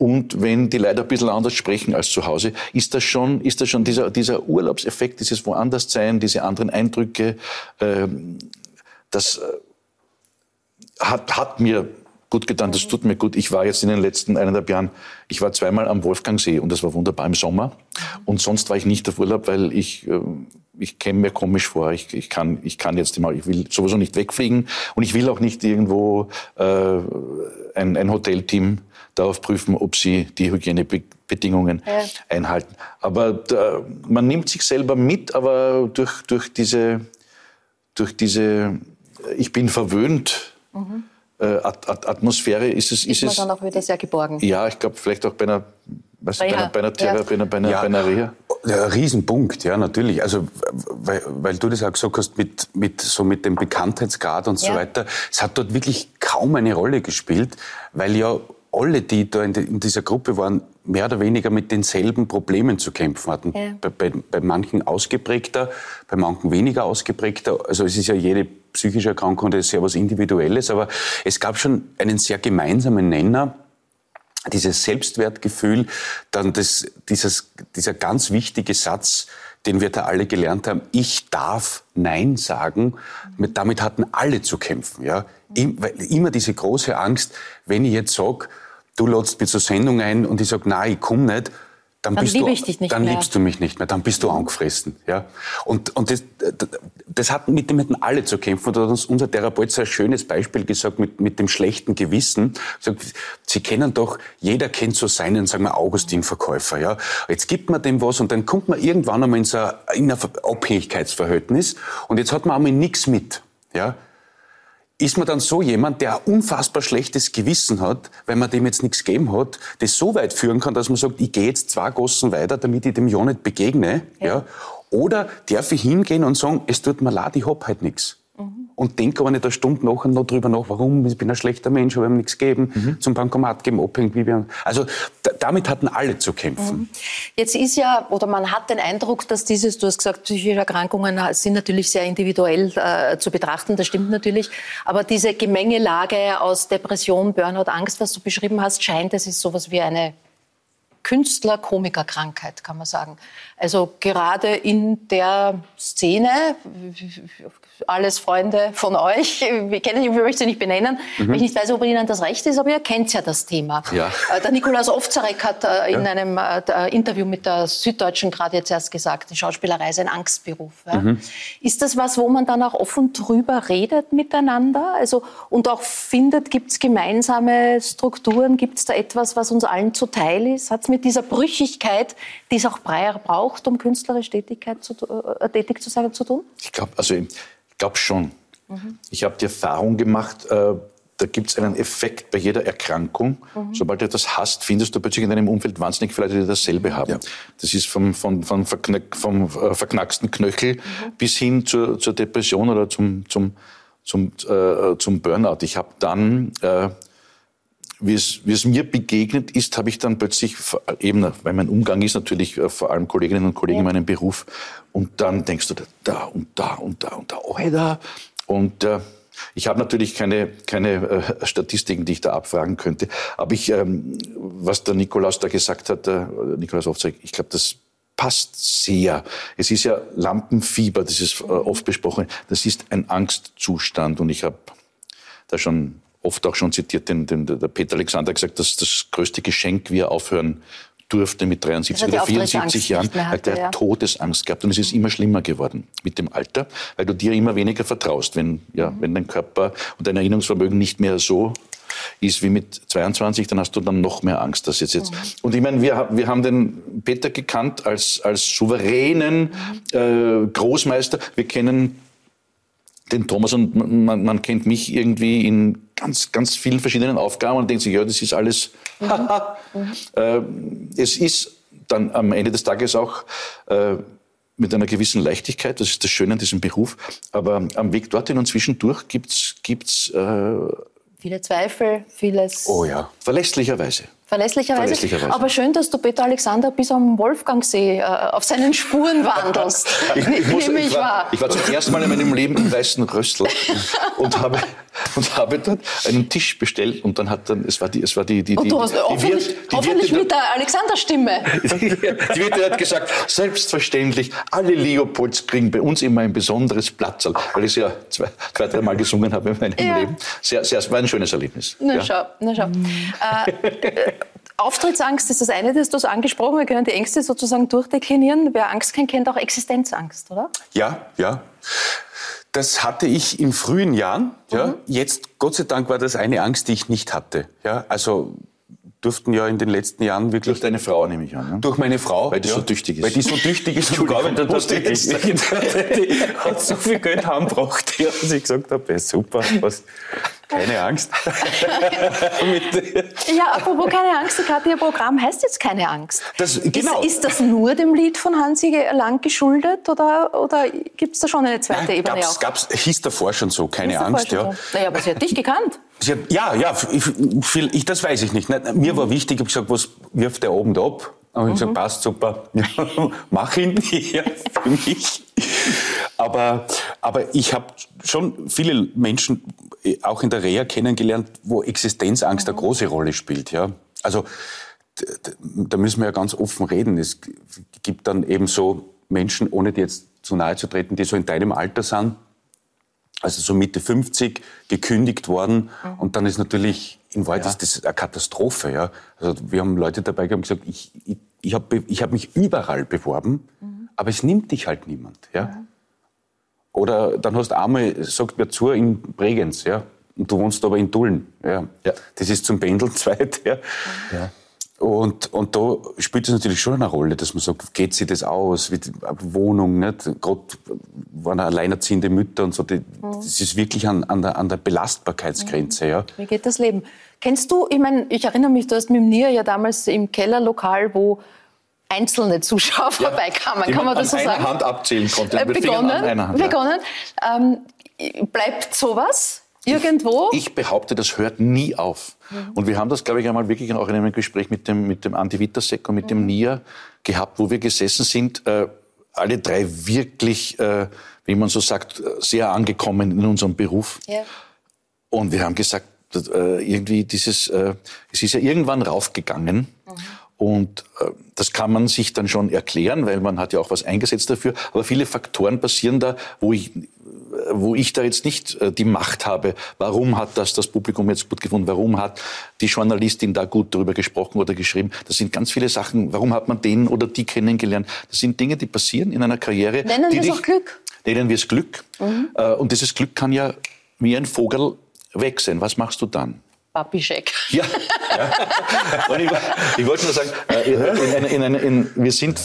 und wenn die Leute ein bisschen anders sprechen als zu Hause, ist das schon, ist das schon dieser, dieser Urlaubseffekt, dieses Woanderssein, diese anderen Eindrücke, ähm, das äh, hat, hat mir gut getan, das tut mir gut. Ich war jetzt in den letzten eineinhalb Jahren, ich war zweimal am Wolfgangsee und das war wunderbar im Sommer. Und sonst war ich nicht auf Urlaub, weil ich, äh, ich käme mir komisch vor. Ich, ich, kann, ich kann jetzt mal, ich will sowieso nicht wegfliegen und ich will auch nicht irgendwo äh, ein, ein Hotelteam darauf prüfen, ob sie die Hygienebedingungen Ja. einhalten. Aber da, man nimmt sich selber mit, aber durch, durch diese, durch diese, ich bin verwöhnt, äh, At At Atmosphäre ist es, Mhm. Ist ist man es, dann auch wieder sehr geborgen. ja, ich glaube vielleicht auch bei einer, weißt du, bei einer, bei einer, Thera- ja. bei einer, bei einer, Ja. bei einer Reha. Ja, ein Riesenpunkt, ja, natürlich. Also, weil, weil du das auch gesagt hast, mit, mit, so mit dem Bekanntheitsgrad und so Ja. weiter. Es hat dort wirklich kaum eine Rolle gespielt, weil ja alle, die da in, in dieser Gruppe waren, mehr oder weniger mit denselben Problemen zu kämpfen hatten. Ja. Bei, bei, bei manchen ausgeprägter, bei manchen weniger ausgeprägter. Also es ist ja jede psychische Erkrankung das ist ja was Individuelles, aber es gab schon einen sehr gemeinsamen Nenner, dieses Selbstwertgefühl, dann das, dieses, dieser ganz wichtige Satz, den wir da alle gelernt haben, ich darf Nein sagen, mit, damit hatten alle zu kämpfen. Ja? Immer diese große Angst, wenn ich jetzt sage, du lädst mich zur Sendung ein und ich sage, nein, ich komme nicht, dann, Dann bist liebe du, dann mehr. liebst du mich nicht mehr, dann bist du angefressen. Ja? Und, und das, das hat mit dem hatten alle zu kämpfen. Und da hat uns unser Therapeut so ein schönes Beispiel gesagt mit, mit dem schlechten Gewissen. Sagt, Sie kennen doch, jeder kennt so seinen, sagen wir, Augustin-Verkäufer. Ja? Jetzt gibt man dem was und dann kommt man irgendwann einmal in, so ein, in ein Abhängigkeitsverhältnis und jetzt hat man einmal nichts mit. Ja? Ist man dann so jemand, der ein unfassbar schlechtes Gewissen hat, weil man dem jetzt nichts gegeben hat, das so weit führen kann, dass man sagt, ich gehe jetzt zwei Gossen weiter, damit ich dem ja nicht begegne. Ja. Oder darf ich hingehen und sagen, es tut mir leid, ich hab halt nichts. Und denke aber nicht eine Stunde nachher noch drüber nach, warum, ich bin ein schlechter Mensch, habe ihm nichts gegeben, zum Bankomat geben, abhängen, wie wir. Also da, damit hatten alle zu kämpfen. Jetzt ist ja, oder man hat den Eindruck, dass dieses, du hast gesagt, psychische Erkrankungen sind natürlich sehr individuell äh, zu betrachten, das stimmt natürlich. Aber diese Gemengelage aus Depression, Burnout, Angst, was du beschrieben hast, scheint, es ist sowas wie eine Künstler-Komiker-Krankheit, kann man sagen. Also gerade in der Szene, alles Freunde von euch, wir kennen, ich möchte sie nicht benennen, weil ich nicht weiß, ob Ihnen das recht ist, aber ihr kennt ja das Thema. Ja. Äh, Der Nikolaus Ofzarek hat äh, in einem äh, Interview mit der Süddeutschen gerade jetzt erst gesagt, die Schauspielerei ist ein Angstberuf. Ja. Ist das was, wo man dann auch offen drüber redet miteinander? Also, und auch findet, gibt es gemeinsame Strukturen? Gibt es da etwas, was uns allen zuteil ist? Hat es mit dieser Brüchigkeit, die es auch Breyer braucht, um künstlerisch Tätigkeit zu, tu- äh, tätig zu sein, zu tun? Ich glaube, also ich glaube schon. Ich habe die Erfahrung gemacht, äh, da gibt es einen Effekt bei jeder Erkrankung. Sobald du etwas hast, findest du plötzlich in deinem Umfeld wahnsinnig viele Leute, die dasselbe haben. Das ist vom, vom, vom, verknack, vom äh, verknacksten Knöchel bis hin zur, zur Depression oder zum, zum, zum, äh, zum Burnout. Ich habe dann äh, wie es, wie es mir begegnet ist, habe ich dann plötzlich eben, weil mein Umgang ist natürlich äh, vor allem Kolleginnen und Kollegen in meinem Beruf, und dann denkst du da und da und da und da, oh, da. Und äh, ich habe natürlich keine, keine äh, Statistiken, die ich da abfragen könnte. Aber ich, ähm, was der Nikolaus da gesagt hat, der Nikolaus Ofzeig, ich glaube, das passt sehr. Es ist ja Lampenfieber, das ist äh, oft besprochen. Das ist ein Angstzustand. Und ich habe da schon oft auch schon zitiert, den, den, der Peter Alexander gesagt, dass das größte Geschenk, wie er aufhören durfte mit 73 Dass er die oder Auftrittsangst 74 Jahren, hat er ja. Todesangst gehabt. Und es ist immer schlimmer geworden mit dem Alter, weil du dir immer weniger vertraust, wenn, ja, wenn dein Körper und dein Erinnerungsvermögen nicht mehr so ist wie mit 22, dann hast du dann noch mehr Angst, dass jetzt jetzt. Mhm. Und ich meine, wir, wir haben den Peter gekannt als, als souveränen äh, Großmeister. Wir kennen den Thomas und man, man, kennt mich irgendwie in ganz, ganz vielen verschiedenen Aufgaben und denkt sich, ja, das ist alles. Mhm. (laughs) äh, es ist dann am Ende des Tages auch äh, mit einer gewissen Leichtigkeit, das ist das Schöne an diesem Beruf, aber am Weg dorthin und zwischendurch gibt's gibt's äh, viele Zweifel, vieles. Oh ja, verlässlicherweise. Verlässlicherweise. Verlässlicherweise. Aber schön, dass du Peter Alexander bis am Wolfgangsee äh, auf seinen Spuren (laughs) wandelst. ich, ich, muss, ich, war, ich, war, zum ersten Mal in meinem Leben im Weißen Rössl und habe, und habe dort einen Tisch bestellt und dann hat dann, es war die, es war die, die, und du hast die, hoffentlich, die, die hoffentlich mit der Alexander-Stimme. (laughs) die Wirte hat gesagt, selbstverständlich, alle Leopolds kriegen bei uns immer ein besonderes Platzl, weil ich es ja zwei, zwei drei Mal gesungen habe in meinem ja. Leben. Sehr, sehr, war ein schönes Erlebnis. Na ja. schau, na schau. äh, Auftrittsangst ist das eine, das du hast angesprochen. Wir können die Ängste sozusagen durchdeklinieren. Wer Angst kennt, kennt auch Existenzangst, oder? Ja, ja. Das hatte ich in frühen Jahren. Ja. Mhm. Jetzt, Gott sei Dank, war das eine Angst, die ich nicht hatte. Ja, also durften ja in den letzten Jahren wirklich... Durch deine Frau, nehme ich an. Ne? Durch meine Frau. Weil die ja, so tüchtig ist. Weil die so tüchtig ist und gearbeitet hat. Die hat so viel Geld heimgebracht, dass ich gesagt habe, ja, super, was, keine Angst. (laughs) ja, apropos keine Angst, gerade Ihr Programm heißt jetzt keine Angst. Das, genau. ist, ist, das nur dem Lied von Hansi Lang geschuldet oder, oder gibt es da schon eine zweite Nein, Ebene gab's, auch? Gab's, hieß davor schon so, keine hieß Angst. Ja. So. Naja, aber sie hat dich gekannt. (laughs) Hat, ja, ja, ich, ich, das weiß ich nicht. Mir war wichtig, ich habe gesagt, was wirft der oben da ab? Und ich mhm. gesagt, passt super, (laughs) mach ihn ja, für mich. Aber, aber ich habe schon viele Menschen auch in der Reha kennengelernt, wo Existenzangst mhm. eine große Rolle spielt. Ja? Also da müssen wir ja ganz offen reden. Es gibt dann eben so Menschen, ohne dir jetzt zu nahe zu treten, die so in deinem Alter sind, also so Mitte 50, gekündigt worden. Mhm. Und dann ist natürlich, in Wahrheit ja. ist das eine Katastrophe. Ja? Also wir haben Leute dabei gehabt, gesagt, ich, ich, ich habe ich hab mich überall beworben, mhm. aber es nimmt dich halt niemand. Ja? Oder dann hast du einmal, sagt mir zu, in Bregenz, ja, und du wohnst aber in Dullen. Ja. ja. Das ist zum Pendeln (laughs) zweit. Ja. ja. Und, und da spielt es natürlich schon eine Rolle, dass man sagt, geht sich das aus, wie Wohnung, nicht? Gerade waren alleinerziehende Mütter und so, die, mhm. das ist wirklich an, an, der, an der Belastbarkeitsgrenze. Mhm. Ja. Wie geht das Leben? Kennst du, ich meine, ich erinnere mich, du hast mit mir ja damals im Kellerlokal, wo einzelne Zuschauer ja, vorbeikamen, kann man das so sagen? Eine Hand abzählen konnte. Äh, begonnen, Hand, begonnen. Ähm, bleibt sowas irgendwo? Ich, ich, behaupte, das hört nie auf. Mhm. Und wir haben das, glaube ich, einmal wirklich auch in einem Gespräch mit dem, mit dem Andi Wittersek und mit mhm. dem Nia gehabt, wo wir gesessen sind, äh, alle drei wirklich, äh, wie man so sagt, sehr angekommen in unserem Beruf. Ja. Und wir haben gesagt, äh, irgendwie dieses, äh, es ist ja irgendwann raufgegangen. Mhm. Und äh, das kann man sich dann schon erklären, weil man hat ja auch was eingesetzt dafür. Aber viele Faktoren passieren da, wo ich, wo ich da jetzt nicht äh, die Macht habe. Warum hat das das Publikum jetzt gut gefunden? Warum hat die Journalistin da gut darüber gesprochen oder geschrieben? Das sind ganz viele Sachen. Warum hat man den oder die kennengelernt? Das sind Dinge, die passieren in einer Karriere. Nennen wir es auch Glück? Nennen wir es Glück. Mhm. Äh, und dieses Glück kann ja wie ein Vogel weg sein. Was machst du dann? Papischek. Ja. ja. ich, ich, wollte nur sagen, äh, in, in, in, wir sind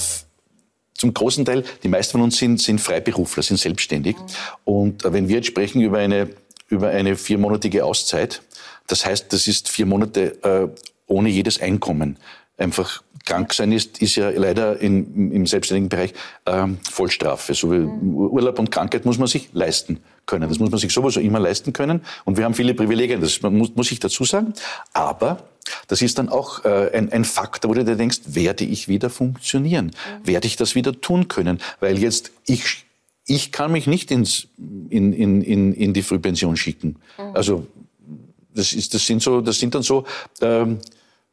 zum großen Teil, die meisten von uns sind, sind Freiberufler, sind selbstständig. Und wenn wir jetzt sprechen über eine, über eine viermonatige Auszeit, das heißt, das ist vier Monate äh, ohne jedes Einkommen. Einfach krank sein ist, ist ja leider in, im selbstständigen Bereich ähm, Vollstrafe. So wie Urlaub und Krankheit muss man sich leisten können. Das muss man sich sowieso immer leisten können. Und wir haben viele Privilegien, das muss, muss ich dazu sagen. Aber das ist dann auch äh, ein, ein Faktor, wo du dir denkst, werde ich wieder funktionieren? Mhm. Werde ich das wieder tun können? Weil jetzt ich, ich kann mich nicht ins, in, in, in, in die Frühpension schicken. Mhm. Also das, ist, das, sind so, das sind dann so, ähm,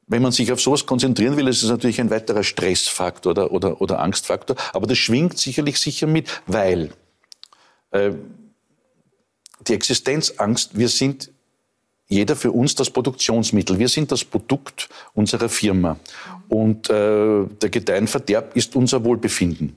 wenn man sich auf sowas konzentrieren will, ist es natürlich ein weiterer Stressfaktor oder, oder, oder Angstfaktor. Aber das schwingt sicherlich sicher mit, weil äh, die Existenzangst, wir sind jeder für uns das Produktionsmittel. Wir sind das Produkt unserer Firma. Und äh, der Gedeihenverderb ist unser Wohlbefinden.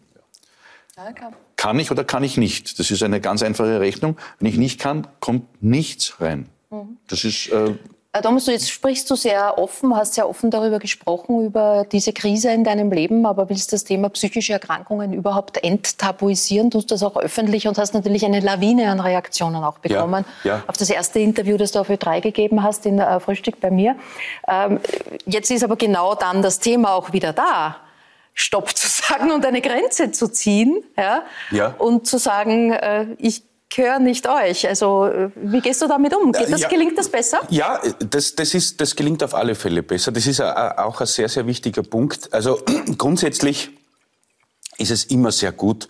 Kann ich oder kann ich nicht? Das ist eine ganz einfache Rechnung. Wenn ich nicht kann, kommt nichts rein. Mhm. Das ist äh, Äh, Thomas, du jetzt sprichst du sehr offen, hast sehr offen darüber gesprochen, über diese Krise in deinem Leben, aber willst das Thema psychische Erkrankungen überhaupt enttabuisieren? Tust das auch öffentlich und hast natürlich eine Lawine an Reaktionen auch bekommen Ja, ja. auf das erste Interview, das du auf Ö3 gegeben hast in äh, Frühstück bei mir. Ähm, jetzt ist aber genau dann das Thema auch wieder da. Stopp zu (laughs) sagen und eine Grenze zu ziehen ja? Ja. und zu sagen, äh, ich gehöre nicht euch. Also äh, wie gehst du damit um? Geht das, Ja. Gelingt das besser? Ja, das, das, ist, das gelingt auf alle Fälle besser. Das ist a- auch ein sehr, sehr wichtiger Punkt. Also (clears throat) grundsätzlich ist es immer sehr gut,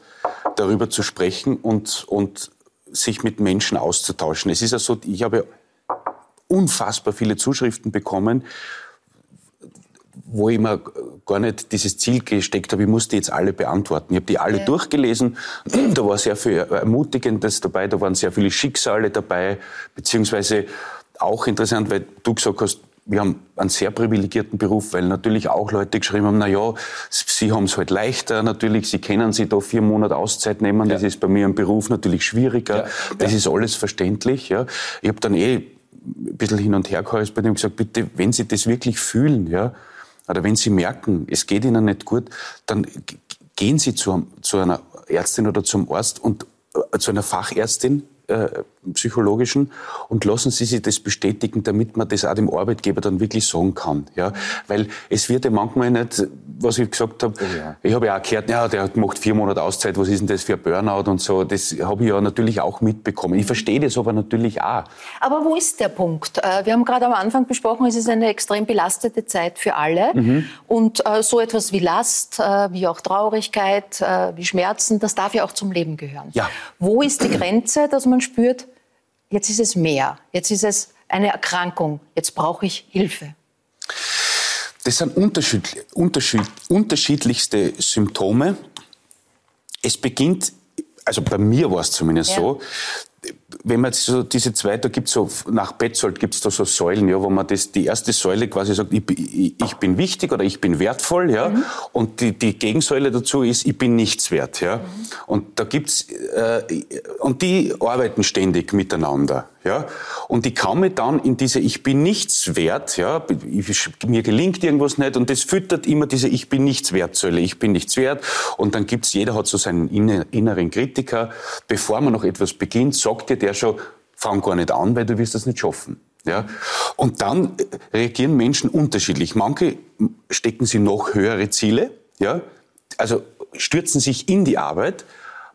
darüber zu sprechen und, und sich mit Menschen auszutauschen. Es ist ja so, ich habe unfassbar viele Zuschriften bekommen, wo ich mir gar nicht dieses Ziel gesteckt habe, ich muss die jetzt alle beantworten. Ich habe die alle Ja. durchgelesen. Da war sehr viel Ermutigendes dabei, da waren sehr viele Schicksale dabei, beziehungsweise auch interessant, weil du gesagt hast, wir haben einen sehr privilegierten Beruf, weil natürlich auch Leute geschrieben haben, na ja, sie haben es halt leichter, natürlich, sie können sich da vier Monate Auszeit nehmen, das ist bei mir im Beruf natürlich schwieriger, Ja. das ist alles verständlich. Ja. Ich habe dann eh ein bisschen hin und her gehört bei dem gesagt, bitte, wenn Sie das wirklich fühlen, ja, oder wenn Sie merken, es geht Ihnen nicht gut, dann gehen Sie zu, zu einer Ärztin oder zum Arzt und äh, zu einer Fachärztin, äh, psychologischen, und lassen Sie sich das bestätigen, damit man das auch dem Arbeitgeber dann wirklich sagen kann. Ja? Weil es wird ja manchmal nicht, was ich gesagt habe, ich habe ja auch gehört, ja, der macht vier Monate Auszeit, was ist denn das für ein Burnout und so, das habe ich ja natürlich auch mitbekommen. Ich verstehe das aber natürlich auch. Aber wo ist der Punkt? Äh, Wir haben gerade am Anfang besprochen, es ist eine extrem belastete Zeit für alle. Mhm. Und äh, so etwas wie Last, äh, wie auch Traurigkeit, wie Schmerzen, das darf ja auch zum Leben gehören. Ja. Wo ist die Grenze, dass man spürt, jetzt ist es mehr, jetzt ist es eine Erkrankung, jetzt brauche ich Hilfe? Das sind unterschied, unterschied, unterschiedlichste Symptome. Es beginnt, also bei mir war es zumindest Ja. so, wenn man so diese zwei, da gibt's so, nach Betzold gibt's da so Säulen, ja, wo man das, die erste Säule quasi sagt, ich, bin- ich, bin wichtig oder ich bin wertvoll, ja, und die, die Gegensäule dazu ist, ich bin nichts wert, ja. Und da gibt's, äh, und die arbeiten ständig miteinander, ja. Und ich mich dann in diese Ich bin nichts wert, ja, ich, mir gelingt irgendwas nicht und das füttert immer diese Ich bin nichts wert Säule, ich bin nichts wert und dann gibt's, jeder hat so seinen inne- inneren Kritiker, bevor man noch etwas beginnt, sagt dir der schon, fang gar nicht an, weil du wirst das nicht schaffen. Ja? Und dann äh, reagieren Menschen unterschiedlich. Manche stecken sie noch höhere Ziele, ja? also stürzen sich in die Arbeit.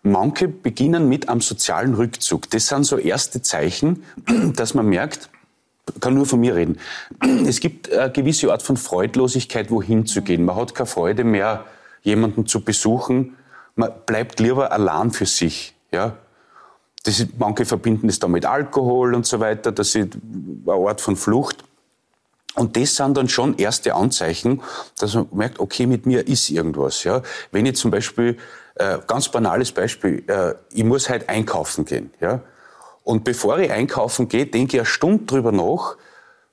Manche beginnen mit einem sozialen Rückzug. Das sind so erste Zeichen, (clears throat) dass man merkt, kann nur von mir reden. (clears throat) Es gibt eine gewisse Art von Freudlosigkeit, wohin zu gehen. Man hat keine Freude mehr, jemanden zu besuchen. Man bleibt lieber allein für sich. Ja? Das ist, manche verbinden es dann mit Alkohol und so weiter. Das ist eine Art von Flucht. Und das sind dann schon erste Anzeichen, dass man merkt, okay, mit mir ist irgendwas. Ja? Wenn ich zum Beispiel, äh, ganz banales Beispiel, äh, ich muss halt einkaufen gehen. Ja? Und bevor ich einkaufen gehe, denke ich eine Stunde drüber nach,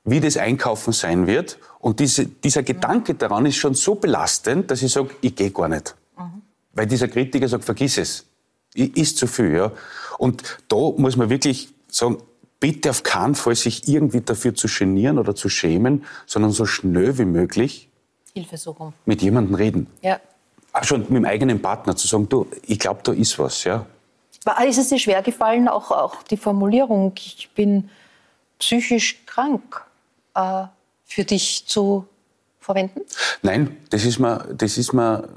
wie das Einkaufen sein wird. Und diese, dieser Gedanke daran ist schon so belastend, dass ich sage, ich gehe gar nicht. Weil dieser Kritiker sagt, vergiss es. I- Ist zu viel, ja. Und da muss man wirklich sagen, bitte auf keinen Fall sich irgendwie dafür zu genieren oder zu schämen, sondern so schnell wie möglich Hilfesuchung. mit jemandem reden. Ja. Auch schon mit dem eigenen Partner zu sagen, du, ich glaube, da ist was, ja. War- Ist es dir schwer gefallen, auch, auch die Formulierung, ich bin psychisch krank, äh, für dich zu verwenden? Nein, das ist mir, das ist mir,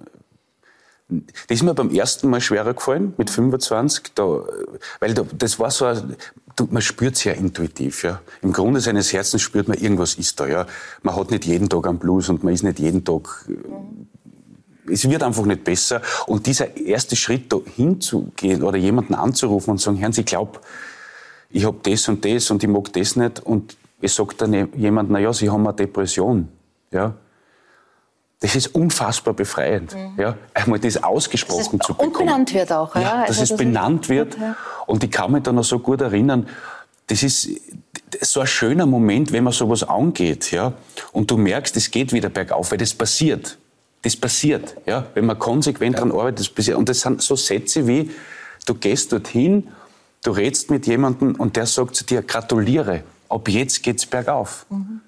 das ist mir beim ersten Mal schwerer gefallen, mit 25, da, weil da, das war so, ein- man spürt es ja intuitiv, ja. Im Grunde seines Herzens spürt man, irgendwas ist da, ja. Man hat nicht jeden Tag einen Blues und man ist nicht jeden Tag, äh, es wird einfach nicht besser. Und dieser erste Schritt, da hinzugehen oder jemanden anzurufen und zu sagen, Herrn, Sie glaub, ich habe das und das und ich mag das nicht. Und es sagt dann jemand, na ja, Sie haben eine Depression. Ja. Das ist unfassbar befreiend. Ja. Einmal das ausgesprochen Dass es zu bekommen. und benannt wird auch, ja? Ja, dass Also es das benannt wird. ja. Und ich kann mich da noch so gut erinnern, das ist so ein schöner Moment, wenn man sowas angeht, ja. Und du merkst, es geht wieder bergauf, weil das passiert. Das passiert, ja. Wenn man konsequent daran arbeitet, das passiert. Und das sind so Sätze wie, du gehst dorthin, du redst mit jemandem und der sagt zu dir, gratuliere. ab jetzt geht's bergauf. Mhm.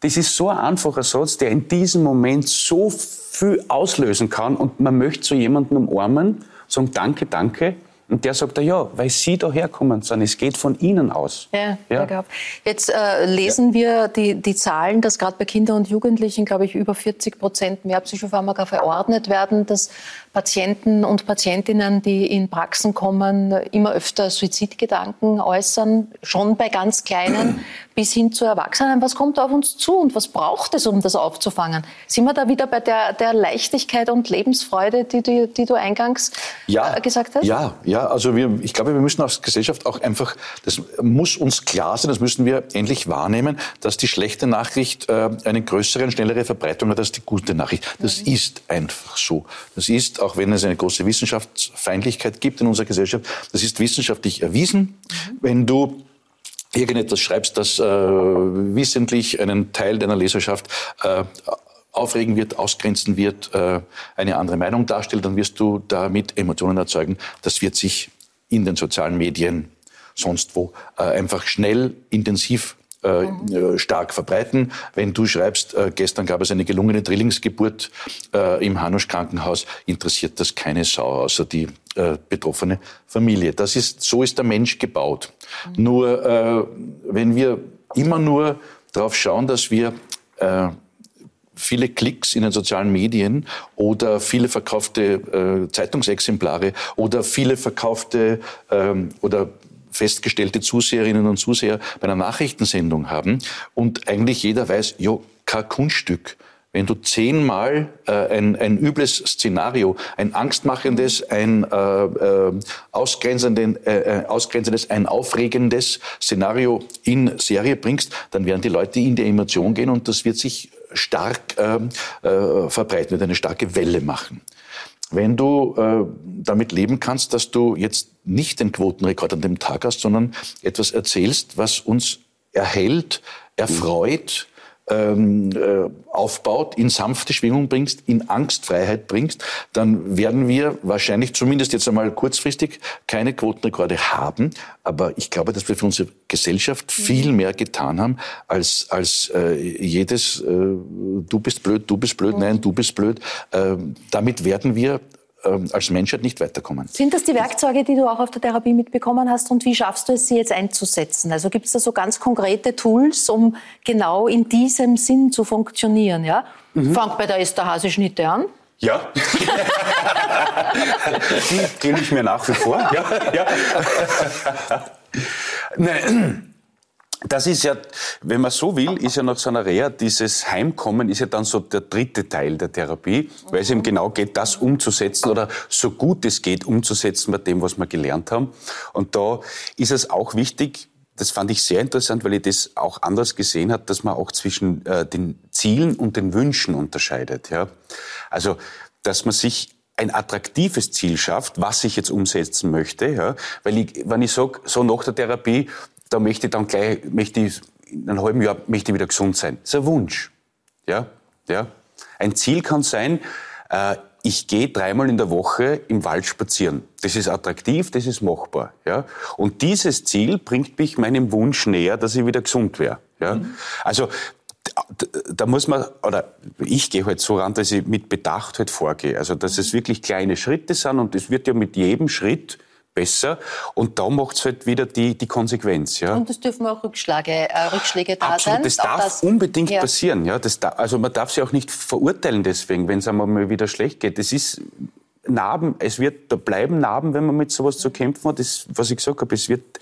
Das ist so ein einfacher Satz, der in diesem Moment so viel auslösen kann und man möchte so jemanden umarmen, sagen Danke, danke und der sagt, ja, weil Sie daherkommen sind, es geht von Ihnen aus. Ja, ja. Jetzt äh, lesen ja. wir die, die Zahlen, dass gerade bei Kindern und Jugendlichen, glaube ich, über 40 Prozent mehr Psychopharmaka verordnet werden, dass Patienten und Patientinnen, die in Praxen kommen, immer öfter Suizidgedanken äußern, schon bei ganz Kleinen (clears throat) bis hin zu Erwachsenen. Was kommt auf uns zu und was braucht es, um das aufzufangen? Sind wir da wieder bei der, der Leichtigkeit und Lebensfreude, die, die, die du eingangs ja, äh, gesagt hast? Ja, ja. Also wir, ich glaube, wir müssen als Gesellschaft auch einfach, das muss uns klar sein, das müssen wir endlich wahrnehmen, dass die schlechte Nachricht äh, eine größere und schnellere Verbreitung hat als die gute Nachricht. Das mhm. ist einfach so. Das ist auch wenn es eine große Wissenschaftsfeindlichkeit gibt in unserer Gesellschaft, das ist wissenschaftlich erwiesen. Mhm. Wenn du irgendetwas schreibst, das äh, wissentlich einen Teil deiner Leserschaft äh, aufregen wird, ausgrenzen wird, äh, eine andere Meinung darstellt, dann wirst du damit Emotionen erzeugen. Das wird sich in den sozialen Medien, sonst wo, äh, einfach schnell, intensiv äh, mhm. stark verbreiten. Wenn du schreibst, äh, gestern gab es eine gelungene Drillingsgeburt äh, im Hanusch Krankenhaus, interessiert das keine Sau außer die äh, betroffene Familie. Das ist, so ist der Mensch gebaut. Mhm. Nur äh, wenn wir immer nur darauf schauen, dass wir äh, viele Klicks in den sozialen Medien oder viele verkaufte äh, Zeitungsexemplare oder viele verkaufte ähm, oder festgestellte Zuseherinnen und Zuseher bei einer Nachrichtensendung haben und eigentlich jeder weiß, jo, kein Kunststück. Wenn du zehnmal äh, ein, ein übles Szenario, ein angstmachendes, ein äh, äh, ausgrenzenden, äh, äh, ausgrenzendes, ein aufregendes Szenario in Serie bringst, dann werden die Leute in die Emotion gehen und das wird sich stark äh, äh, verbreiten, wird eine starke Welle machen. Wenn du äh, damit leben kannst, dass du jetzt nicht den Quotenrekord an dem Tag hast, sondern etwas erzählst, was uns erhält, erfreut, ähm, äh, aufbaut, in sanfte Schwingung bringst, in Angstfreiheit bringst, dann werden wir wahrscheinlich zumindest jetzt einmal kurzfristig keine Quotenrekorde haben. Aber ich glaube, dass wir für unsere Gesellschaft viel mehr getan haben als, als äh, jedes äh, Du bist blöd, du bist blöd, nein, du bist blöd. Äh, damit werden wir ähm, als Menschheit nicht weiterkommen. Sind das die Werkzeuge, die du auch auf der Therapie mitbekommen hast und wie schaffst du es, sie jetzt einzusetzen? Also gibt es da so ganz konkrete Tools, um genau in diesem Sinn zu funktionieren? Ja? Mhm. Fang bei der Esther Hase-Schnitte an. Ja. (laughs) die kenne ich mir nach wie vor. Ja, ja. Nein das ist ja, wenn man so will, ist ja nach so einer Reha dieses Heimkommen ist ja dann so der dritte Teil der Therapie, weil es eben genau geht, das umzusetzen oder so gut es geht umzusetzen mit dem, was wir gelernt haben. Und da ist es auch wichtig, das fand ich sehr interessant, weil ich das auch anders gesehen habe, dass man auch zwischen äh, den Zielen und den Wünschen unterscheidet. Ja? Also, dass man sich ein attraktives Ziel schafft, was ich jetzt umsetzen möchte. Ja? Weil ich, wenn ich sage, so nach der Therapie, da möchte ich dann gleich, möchte ich in einem halben Jahr möchte ich wieder gesund sein. Das ist ein Wunsch. Ja, ja. Ein Ziel kann sein, äh, ich gehe dreimal in der Woche im Wald spazieren. Das ist attraktiv, das ist machbar. Ja? Und dieses Ziel bringt mich meinem Wunsch näher, dass ich wieder gesund wäre. Ja? Mhm. Also da muss man, oder ich gehe halt so ran, dass ich mit Bedacht halt vorgehe. Also, dass es wirklich kleine Schritte sind und es wird ja mit jedem Schritt besser. Und da macht es halt wieder die, die Konsequenz. Ja. Und es dürfen auch Rückschläge, äh, Rückschläge da Absolut, sein. Das darf das, unbedingt ja. passieren. Ja. Das da, also man darf sie auch nicht verurteilen deswegen, wenn es einmal mal wieder schlecht geht. Das ist Narben, es wird, da bleiben Narben, wenn man mit sowas zu kämpfen hat. Das, was ich gesagt habe, es wird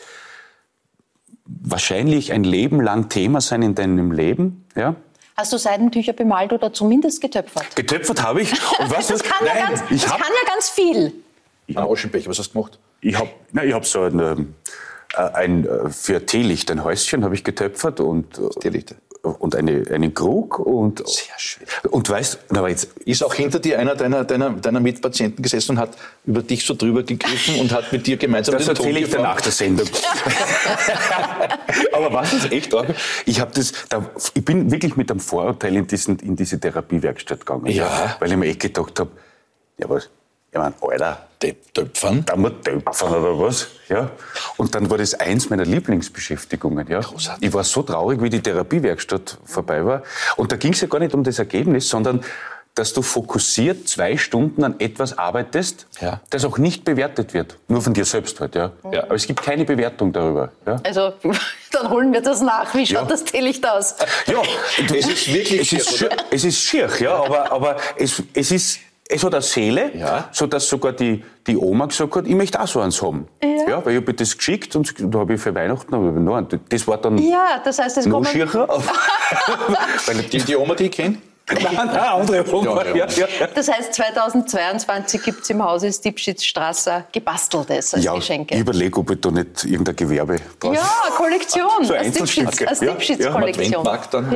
wahrscheinlich ein Leben lang Thema sein in deinem Leben. Ja. Hast du Seidentücher bemalt oder zumindest getöpfert? Getöpfert habe ich. Und was, (laughs) das kann, Nein, ja, ganz, das kann ja ganz viel. Ein Aschenbecher, was hast du gemacht? Ich habe hab so ein, ähm, äh, ein, äh, für Teelicht ein Häuschen habe ich getöpfert und äh, Teelichte und eine, einen Krug und sehr schön. Und weißt, aber jetzt ist auch hinter dir einer deiner, deiner, deiner Mitpatienten gesessen und hat über dich so drüber gegriffen und hat mit dir gemeinsam das den erzähle ich dann nach der Sendung. aber was ist echt arg? Ich habe das, da, ich bin wirklich mit einem Vorurteil in, diesen, in diese Therapiewerkstatt gegangen, ja. weil ich mir echt gedacht habe, ja was, Ich meine, Alter, Töpfern? Da muss töpfern oder was. Ja. Und dann war das eins meiner Lieblingsbeschäftigungen. Ja. Ich war so traurig, wie die Therapiewerkstatt vorbei war. Und da ging es ja gar nicht um das Ergebnis, sondern dass du fokussiert zwei Stunden an etwas arbeitest, Ja. das auch nicht bewertet wird. Nur von dir selbst halt, ja. ja. Aber es gibt keine Bewertung darüber. Ja. Also, (laughs) dann holen wir das nach. Wie schaut Ja. das Teelicht aus? Ja, (laughs) Es ist wirklich es ist, schier, schier, es ist schier, ja, aber, aber es, es ist, es hat eine Seele, Ja. so dass sogar die, die Oma gesagt hat, ich möchte auch so eins haben. Ja. weil ich habe das geschickt und da habe ich für Weihnachten ich noch einen. Das war dann Ja, das heißt, es noch kommen... schierer. aber- (laughs) weil Die, die Oma, die ich kenne? Nein, nein, andere Oma. Ja, Ja, Das heißt, 2022 gibt es im Hause Stipschitzstraße gebasteltes als Ja, Geschenke. ich überlege, ob ich da nicht irgendein Gewerbe draus... Ja, Kollektion. So Eine.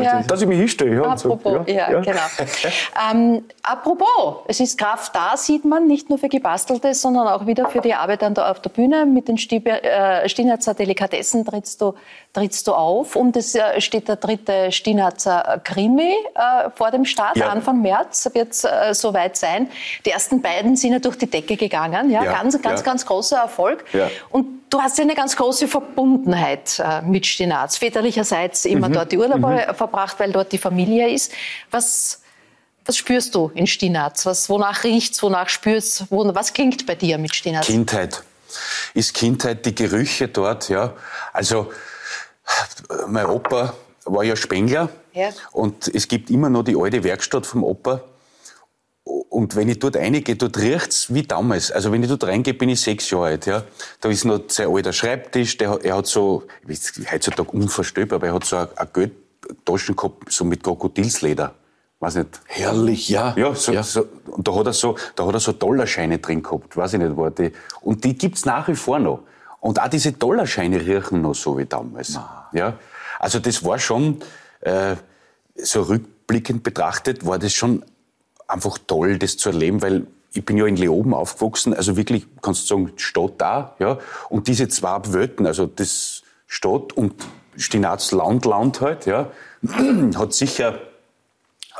Ja. Dass ich mich hinstelle. Ja, und so. Apropos, ja, genau. Ähm, apropos, es ist Kraft da, sieht man, nicht nur für Gebasteltes, sondern auch wieder für die Arbeit an der, auf der Bühne. Mit den äh, Stinatzer Delikatessen trittst du, trittst du auf. Und es äh, steht der dritte Stinatzer Krimi äh, vor dem Start. Ja. Anfang März wird es äh, soweit sein. Die ersten beiden sind ja durch die Decke gegangen. Ja, Ja, ganz, ganz, ja. ganz großer Erfolg. Und du hast ja eine ganz große Verbundenheit äh, mit Stinaz. Väterlicherseits immer Mhm. dort die Urlaube verbracht, weil dort die Familie ist. Was, was spürst du in Stinaz? Was, wonach riecht's, wonach spürst wo, Was klingt bei dir mit Stinaz? Kindheit. Ist Kindheit die Gerüche dort, ja. Also, mein Opa war ja Spengler. Ja. Und es gibt immer noch die alte Werkstatt vom Opa. Und wenn ich dort reingehe, dort riecht's wie damals. Also wenn ich dort reingehe, bin ich sechs Jahre alt. Ja. Da ist noch sein alter Schreibtisch, der, hat- er hat so, ich weiß, heutzutage unvorstellbar, aber er hat so eine, eine Geldtaschen gehabt, so mit Krokodilsleder. Weiß nicht, Herrlich, ja. ja, so, Ja. So, und da hat er so, da hat er so Dollarscheine drin gehabt, weiß ich nicht, war die. Und die gibt's nach wie vor noch. Und auch diese Dollarscheine riechen noch so wie damals. Ja, also das war schon, äh, so rückblickend betrachtet, war das schon einfach toll, das zu erleben, weil ich bin ja in Leoben aufgewachsen, also wirklich, kannst du sagen, Stadt da, ja. Und diese zwei Welten, also das Stadt und Stinaz Land, Land halt, ja, (clears throat) hat sicher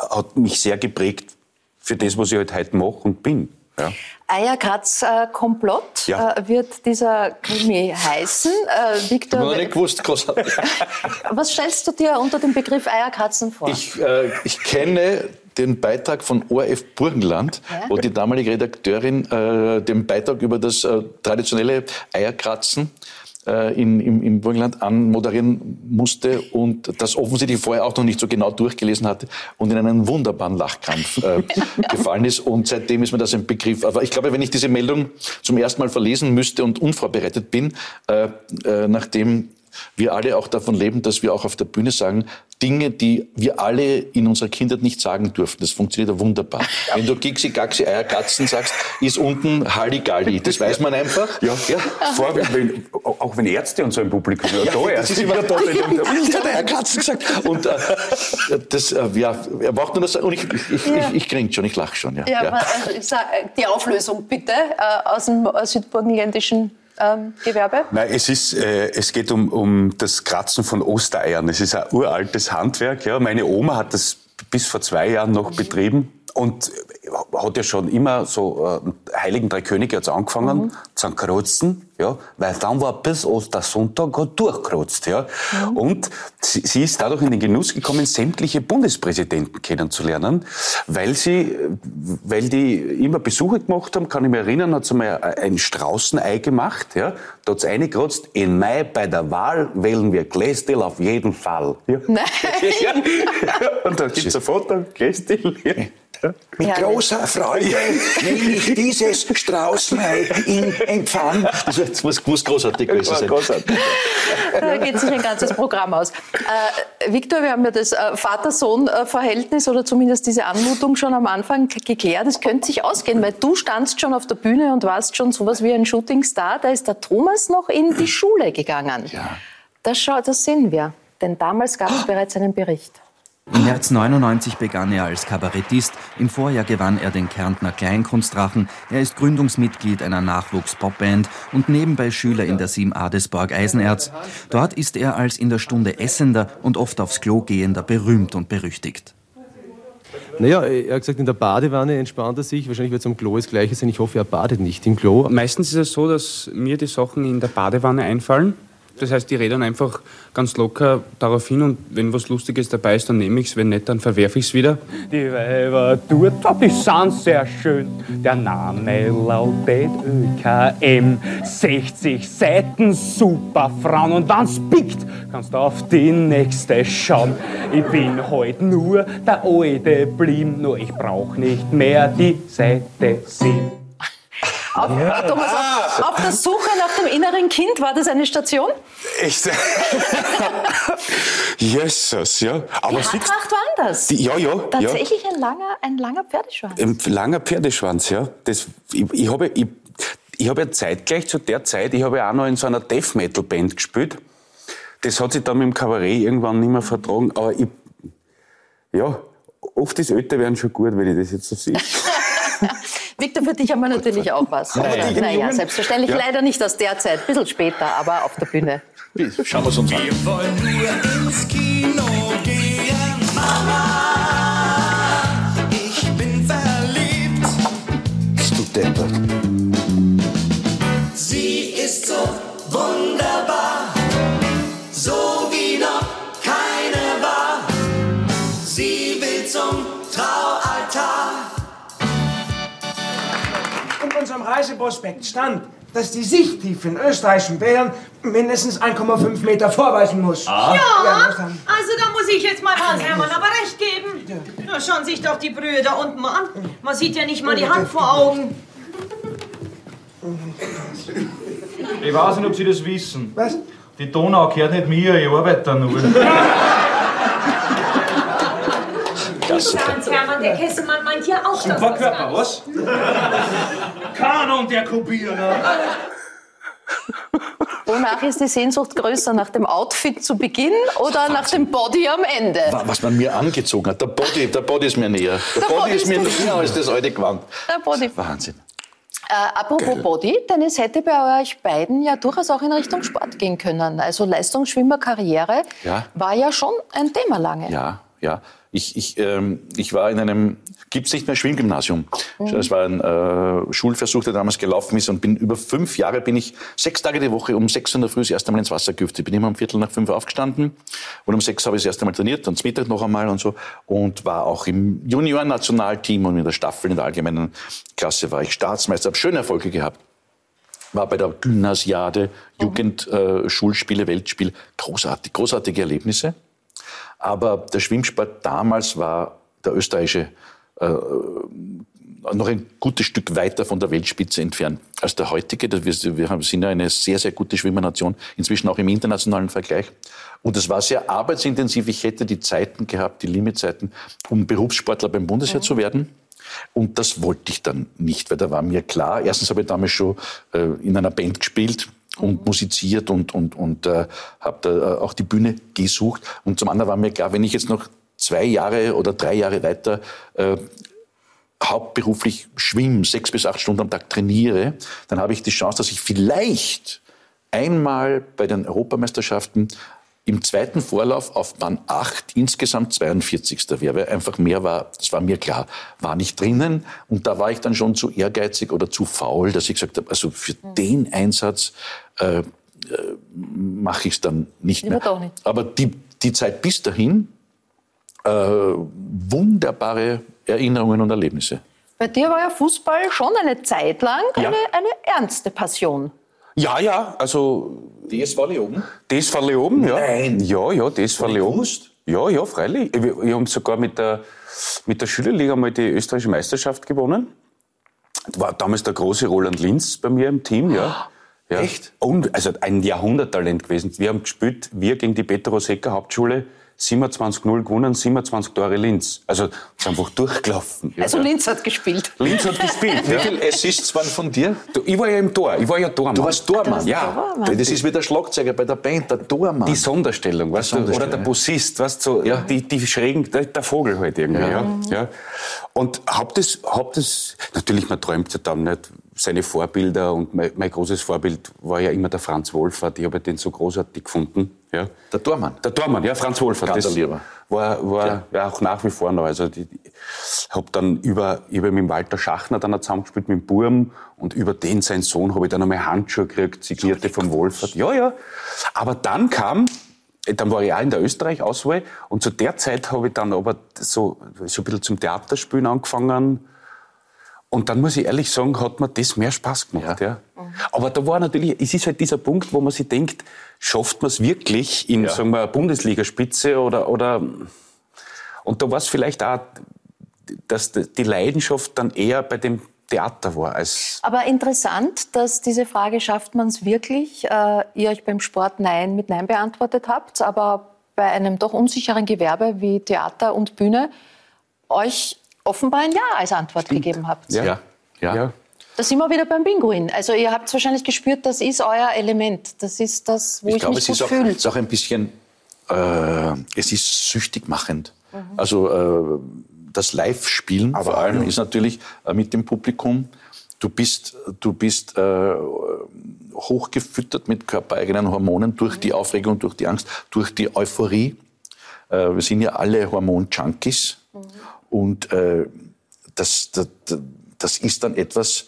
hat mich sehr geprägt für das, was ich halt heute mache und bin. Ja. Eierkratz-Komplott Ja. äh, wird dieser Krimi heißen. Äh, Victor, noch nicht gewusst, großartig. (laughs) was stellst du dir unter dem Begriff Eierkratzen vor? Ich, äh, ich kenne den Beitrag von ORF Burgenland, Ja. wo die damalige Redakteurin äh, den Beitrag über das äh, traditionelle Eierkratzen äh, in, im, im Burgenland anmoderieren musste und das offensichtlich vorher auch noch nicht so genau durchgelesen hatte und in einen wunderbaren Lachkrampf äh, (laughs) gefallen ist. Und seitdem ist mir das ein Begriff. Aber ich glaube, wenn ich diese Meldung zum ersten Mal verlesen müsste und unvorbereitet bin, äh, äh, nachdem wir alle auch davon leben, dass wir auch auf der Bühne sagen, Dinge, die wir alle in unserer Kindheit nicht sagen durften. Das funktioniert ja wunderbar. Wenn du Gixi, Gaxi, Eierkatzen sagst, ist unten Halligalli. Das weiß man einfach. Ja, ja. Vor wenn, auch wenn Ärzte und so im Publikum ja, da das ist immer der (laughs) Doppel. Ich hat Eierkatzen gesagt. Und äh, das, äh, ja, er braucht nur das. Und ich, ich, Ja. ich, ich gringe schon, ich lache schon. Ja. Ja, Ja. aber, also, ich sag, die Auflösung bitte äh, aus dem äh, südburgenländischen ähm, Gewerbe. Nein, es, ist, äh, es geht um, um das Kratzen von Ostereiern. Es ist ein uraltes Handwerk. Ja. Meine Oma hat das bis vor zwei Jahren noch betrieben und hat ja schon immer so äh, Heiligen Drei Könige hat's angefangen zu kratzen, ja, weil dann war bis Ostersonntag hat durchkratzt. Ja. Und sie, sie ist dadurch in den Genuss gekommen, sämtliche Bundespräsidenten kennenzulernen, weil sie, weil die immer Besuche gemacht haben, kann ich mich erinnern, hat sie mal ein Straußenei gemacht, ja, da hat's eingekratzt, in Mai bei der Wahl wählen wir Glästil auf jeden Fall. Ja. Nein. (laughs) ja. Und da gibt's ein Foto, Glästil. Ja. Mit Herrlich. großer Freude nehme ich dieses Straußenei in Empfang. Das muss, muss, großartig gewesen sein. Großartig. Da geht sich ein ganzes Programm aus. Äh, Viktor, wir haben ja das äh, Vater-Sohn-Verhältnis oder zumindest diese Anmutung schon am Anfang geklärt. Es könnte sich ausgehen, weil du standst schon auf der Bühne und warst schon sowas wie ein Shootingstar. Da ist der Thomas noch in die Schule gegangen. Ja. Das, das sehen wir. Denn damals gab es bereits einen Bericht. Im März 99 begann er als Kabarettist. Im Vorjahr gewann er den Kärntner Kleinkunstdrachen. Er ist Gründungsmitglied einer Nachwuchs-Popband und nebenbei Schüler in der 7a des Borg Eisenerz. Dort ist er als in der Stunde Essender und oft aufs Klo gehender berühmt und berüchtigt. Naja, er hat gesagt, in der Badewanne entspannt er sich. Wahrscheinlich wird es am Klo das Gleiche sein. Ich hoffe, er badet nicht im Klo. Meistens ist es so, dass mir die Sachen in der Badewanne einfallen. Das heißt, die rede dann einfach ganz locker darauf hin und wenn was Lustiges dabei ist, dann nehme ich es, wenn nicht, dann verwerfe ich es wieder. Die Weiber dort, die sind sehr schön. Der Name lautet ÖKM. 60 Seiten, super Frauen und wenn's pickt, kannst du auf die nächste schauen. Ich bin heute nur der alte Blim, nur ich brauch nicht mehr die Seite 7. Auf, Thomas, auf, auf der Suche nach dem inneren Kind, war das eine Station? Echt? (laughs) Jesus, ja. Aber Die Hatracht war das. die, ja, ja. ja. Tatsächlich ein langer, ein langer Pferdeschwanz. Ein langer Pferdeschwanz, ja. Das, ich, ich habe ich, ich habe ja zeitgleich zu der Zeit, ich habe ja auch noch in so einer Death Metal Band gespielt. Das hat sich dann mit dem Kabarett irgendwann nicht mehr vertragen, aber ich, ja, oft ist älter werden schon gut, wenn ich das jetzt so sehe. (laughs) (laughs) Victor, für dich haben wir natürlich auch was. oder? Naja, selbstverständlich Ja. leider nicht aus der Zeit, ein bisschen später, aber auf der Bühne. Schauen wir es uns an. Wir wollen nur ins Kino Reiseprospekt stand, dass die Sichttiefe in österreichischen Bären mindestens 1,5 Meter vorweisen muss. Ja, Ja, das dann. also da muss ich jetzt mal Hans Hermann aber recht geben. Na, schauen sich doch die Brühe da unten mal an. Man sieht ja nicht mal die Hand vor Augen. Ich weiß nicht, ob Sie das wissen. Was? Die Donau gehört nicht mir, ich arbeite da nur. Hans Hermann, der Kesselmann meint hier auch das. War Körper, was? Kanon der Kopierer. Wonach ist die Sehnsucht größer? Nach dem Outfit zu Beginn oder nach dem Body am Ende? Wa- Was man mir angezogen hat, der Body, der Body ist mir näher. Der, Der Body, Body ist mir näher als das alte Gewand. Der Body. Wahnsinn. Äh, apropos Body, denn es hätte bei euch beiden ja durchaus auch in Richtung Sport gehen können. Also Leistungsschwimmerkarriere Ja. war ja schon ein Thema lange. Ja, ja. Ich, ich, ähm, ich war in einem, gibt's nicht mehr Schwimmgymnasium. Mhm. Das war ein äh, Schulversuch, der damals gelaufen ist und bin über fünf Jahre bin ich sechs Tage die Woche um sechs Uhr in der Früh das erste Mal ins Wasser gehüpft. Ich bin immer um Viertel nach fünf aufgestanden und um sechs habe ich das erste Mal trainiert, dann zum Mittag noch einmal und so und war auch im Junioren-Nationalteam und in der Staffel in der allgemeinen Klasse war ich Staatsmeister, habe schöne Erfolge gehabt war bei der Gymnasiade, Jugend, äh, Schulspiele, Weltspiel, großartig, großartige Erlebnisse. Aber der Schwimmsport damals war der österreichische äh, noch ein gutes Stück weiter von der Weltspitze entfernt als der heutige. Wir, wir sind ja eine sehr, sehr gute Schwimmernation, inzwischen auch im internationalen Vergleich. Und es war sehr arbeitsintensiv. Ich hätte die Zeiten gehabt, die Limitzeiten, um Berufssportler beim Bundesheer zu werden. Und das wollte ich dann nicht, weil da war mir klar, erstens habe ich damals schon äh, in einer Band gespielt und musiziert und, und, und äh, habe da äh, auch die Bühne gesucht. Und zum anderen war mir klar, wenn ich jetzt noch zwei Jahre oder drei Jahre weiter äh, hauptberuflich schwimme, sechs bis acht Stunden am Tag trainiere, dann habe ich die Chance, dass ich vielleicht einmal bei den Europameisterschaften im zweiten Vorlauf auf Bahn 8 insgesamt 42. wäre, weil einfach mehr war, das war mir klar, war nicht drinnen. Und da war ich dann schon zu ehrgeizig oder zu faul, dass ich gesagt habe, also für den Einsatz äh, äh, mache ich es dann nicht Lieber mehr. doch nicht. Aber die, die Zeit bis dahin, äh, wunderbare Erinnerungen und Erlebnisse. Bei dir war ja Fußball schon eine Zeit lang Ja. eine, eine ernste Passion. Ja, ja, also DSV Leoben? DSV Leoben, ja. Nein. Ja, ja, DSV Leoben. Ja, ja, freilich. Wir, wir haben sogar mit der, mit der Schülerliga mal die österreichische Meisterschaft gewonnen. War damals der große Roland Linz bei mir im Team, ja. ja. Echt? Und, also ein Jahrhunderttalent gewesen. Wir haben gespielt, wir gegen die Petro Secker Hauptschule, 27-0 gewonnen, 27 Tore Linz. Also, ist einfach durchgelaufen. Ja. Also Linz hat gespielt. Linz hat gespielt, Wie ja. viele Assists waren von dir? Du, Ich war ja im Tor, ich war ja Tormann. Du warst Tormann. Ja. Weil Das ist wie der Schlagzeuger bei der Band, der Tormann. Die Sonderstellung, weißt du, oder der ja. Bassist, weißt du, so, Ja. die, die schrägen, der, der Vogel halt irgendwie, ja. Ja. ja. Und hab das, hab das, natürlich, man träumt ja dann nicht, seine Vorbilder und mein, mein großes Vorbild war ja immer der Franz Wohlfahrt, ich habe den so großartig gefunden, ja. Der Tormann. Der Tormann, ja, Franz. Ganz das war, war ja. auch nach wie vor noch. Also die, die- Hab dann über, über mit dem Walter Schachner dann zusammengespielt, mit dem Burm. Und über den, sein Sohn, habe ich dann einmal Handschuhe gekriegt, signierte vom Wolfert. Ja, ja. Aber dann kam, dann war ich auch in der Österreich-Auswahl. Und zu der Zeit habe ich dann aber so, so ein bisschen zum Theaterspielen angefangen. Und dann muss ich ehrlich sagen, hat mir das mehr Spaß gemacht. Ja. Aber da war natürlich, es ist halt dieser Punkt, wo man sich denkt, schafft man es wirklich in, Ja. sagen wir, Bundesligaspitze oder, oder, und da war es vielleicht auch, dass die Leidenschaft dann eher bei dem Theater war als, Aber interessant, dass diese Frage, schafft man es wirklich, äh, ihr euch beim Sport Nein mit Nein beantwortet habt, aber bei einem doch unsicheren Gewerbe wie Theater und Bühne euch offenbar ein Ja als Antwort gegeben habt. Ja, ja. ja. Da sind wir wieder beim Pinguin. Also ihr habt wahrscheinlich gespürt, das ist euer Element. Das ist das, wo ich, ich glaube, mich es gut ist auch, fühle. es ist auch ein bisschen, äh, es ist süchtig machend. Also äh, das Live-Spielen vor allem ist natürlich äh, mit dem Publikum. Du bist, du bist äh, hochgefüttert mit körpereigenen Hormonen durch die Aufregung, durch die Angst, durch die Euphorie. Äh, wir sind ja alle Hormon-Junkies. Und äh, das, das, das ist dann etwas,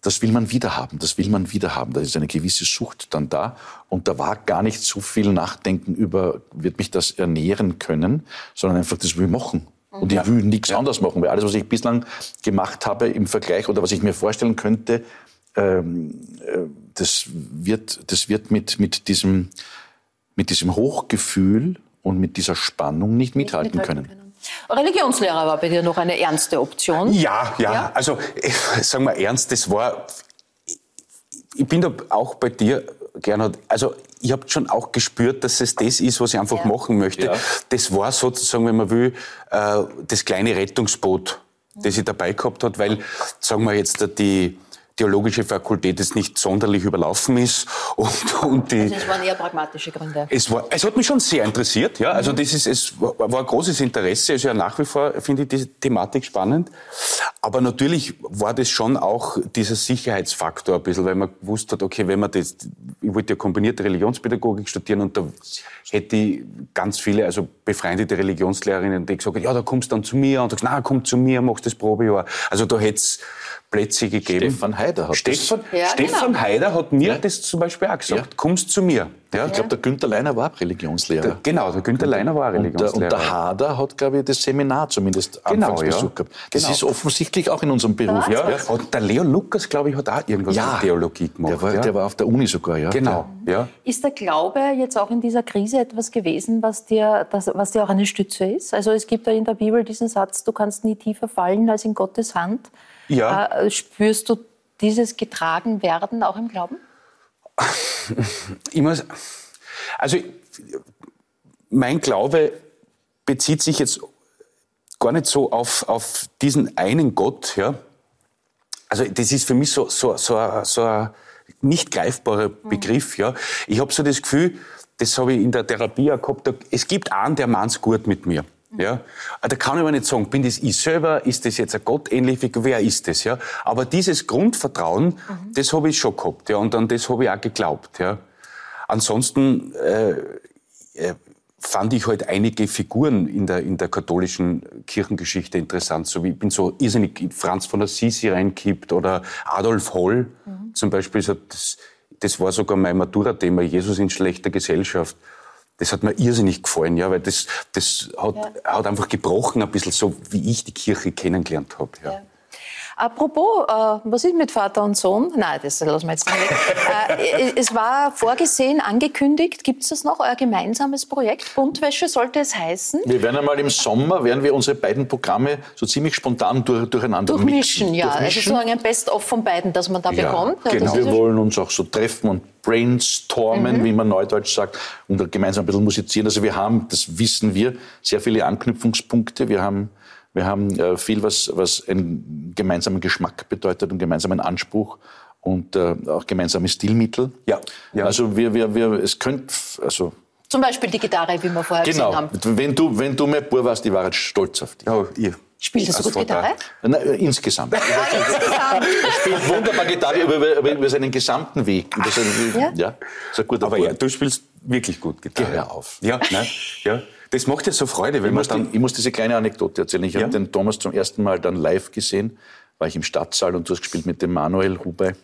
das will man wieder haben, das will man wieder haben. Da ist eine gewisse Sucht dann da. Und da war gar nicht so viel Nachdenken über, wird mich das ernähren können, sondern einfach, das will ich machen. Und ich will nichts anderes machen, weil alles, was ich bislang gemacht habe im Vergleich oder was ich mir vorstellen könnte, ähm, äh, das wird, das wird mit, mit, diesem, mit diesem Hochgefühl und mit dieser Spannung nicht mithalten, können. Religionslehrer war bei dir noch eine ernste Option. Ja, ja, Ja? also sagen wir ernst, das war, ich bin da auch bei dir, Gernot, also ich habe schon auch gespürt, dass es das ist, was ich einfach machen möchte. Ja. Das war sozusagen, wenn man will, äh, das kleine Rettungsboot, das ich dabei gehabt hat, weil, sagen wir jetzt, die theologische Fakultät jetzt nicht sonderlich überlaufen ist (laughs) und, und die... Also es waren eher pragmatische Gründe. Es, war, es hat mich schon sehr interessiert, ja. Also das ist, es war, war ein großes Interesse. Also ja, nach wie vor finde ich diese Thematik spannend. Aber natürlich war das schon auch dieser Sicherheitsfaktor ein bisschen, weil man gewusst hat, okay, wenn man das, ich wollte ja kombinierte Religionspädagogik studieren und da hätte ich ganz viele, also befreundete Religionslehrerinnen, die gesagt haben, ja, da kommst du dann zu mir und sagst, na, komm zu mir, mach das Probejahr. Also da hätte es Plätze gegeben. Stefan Haider hat Stefan, das- Ja, Stefan genau. Haider hat mir Ja. das zum Beispiel auch gesagt, Ja. kommst zu mir. Ja, Ich glaube, der Günther Leiner war auch Religionslehrer. der, genau, der Günther Leiner war Und der, Religionslehrer. und der Hader hat, glaube ich, das Seminar zumindest Genau, anfangs ja. besucht gehabt. Das Genau. ist offensichtlich auch in unserem Beruf. ja, Und der Leo Lukas, glaube ich, hat auch irgendwas Ja. mit Theologie gemacht. Der, war, ja. der war auf der Uni sogar, ja. genau, ja. Ist der Glaube jetzt auch in dieser Krise etwas gewesen, was dir, das, was dir auch eine Stütze ist? Also es gibt ja in der Bibel diesen Satz, du kannst nie tiefer fallen als in Gottes Hand. Ja. Äh, spürst du dieses getragen werden auch im Glauben? Ich muss, also mein Glaube bezieht sich jetzt gar nicht so auf, auf diesen einen Gott, ja. Also das ist für mich so, so, so, ein- so ein nicht greifbarer Begriff, ja. Ich habe so das Gefühl, das habe ich in der Therapie auch gehabt, es gibt einen, der meint's gut mit mir. Ja, da kann ich aber nicht sagen, bin das ich selber, ist das jetzt ein gottähnliche Figur, wer ist das, ja? Aber dieses Grundvertrauen, das habe ich schon gehabt, ja, und an das habe ich auch geglaubt, ja. Ansonsten äh, äh, fand ich halt einige Figuren in der, in der katholischen Kirchengeschichte interessant. So wie ich bin so irrsinnig in Franz von Assisi reinkippt oder Adolf Holl zum Beispiel. So, das, das war sogar mein Matura-Thema, Jesus in schlechter Gesellschaft. Das hat mir irrsinnig gefallen, ja, weil das, das hat, hat einfach gebrochen ein bisschen so, wie ich die Kirche kennengelernt habe. Ja. Apropos, äh, was ist mit Vater und Sohn? Nein, das lassen wir jetzt nicht weg. äh, es war vorgesehen, angekündigt. Gibt es das noch, euer gemeinsames Projekt? Buntwäsche sollte es heißen? Wir werden einmal im Sommer, werden wir unsere beiden Programme so ziemlich spontan durch, durcheinander Durchmischen, mixen. ja. Also Durchmischen. sozusagen ein Best-of von beiden, das man da Ja, bekommt. Ja, genau. ist Wir ja wollen uns auch so treffen und brainstormen, Mhm. wie man neudeutsch sagt, und gemeinsam ein bisschen musizieren. Also wir haben, das wissen wir, sehr viele Anknüpfungspunkte. Wir haben, wir haben äh, viel, was, was einen gemeinsamen Geschmack bedeutet, einen gemeinsamen Anspruch und äh, auch gemeinsame Stilmittel. Ja, ja. Also wir, wir, wir, es könnte, also Zum Beispiel die Gitarre, wie wir vorher genau, gesehen haben. wenn du, wenn du mein Bub warst, ich war jetzt stolz auf dich. Ja, ihr. Spielst du so gut. Gitarre? Na, äh, insgesamt. (laughs) Insgesamt. Er spielt wunderbar Gitarre über, über, über seinen gesamten Weg. Über seinen, Ja? ja, ist ein guter Aber Bub. ja, du spielst wirklich gut Gitarre. Geh auf. Ja, ne? ja. Das macht ja so Freude, wenn ich man muss, dann... ich muss diese kleine Anekdote erzählen. Ich Ja? habe den Thomas zum ersten Mal dann live gesehen, war ich im Stadtsaal und du hast gespielt mit dem Manuel Hubei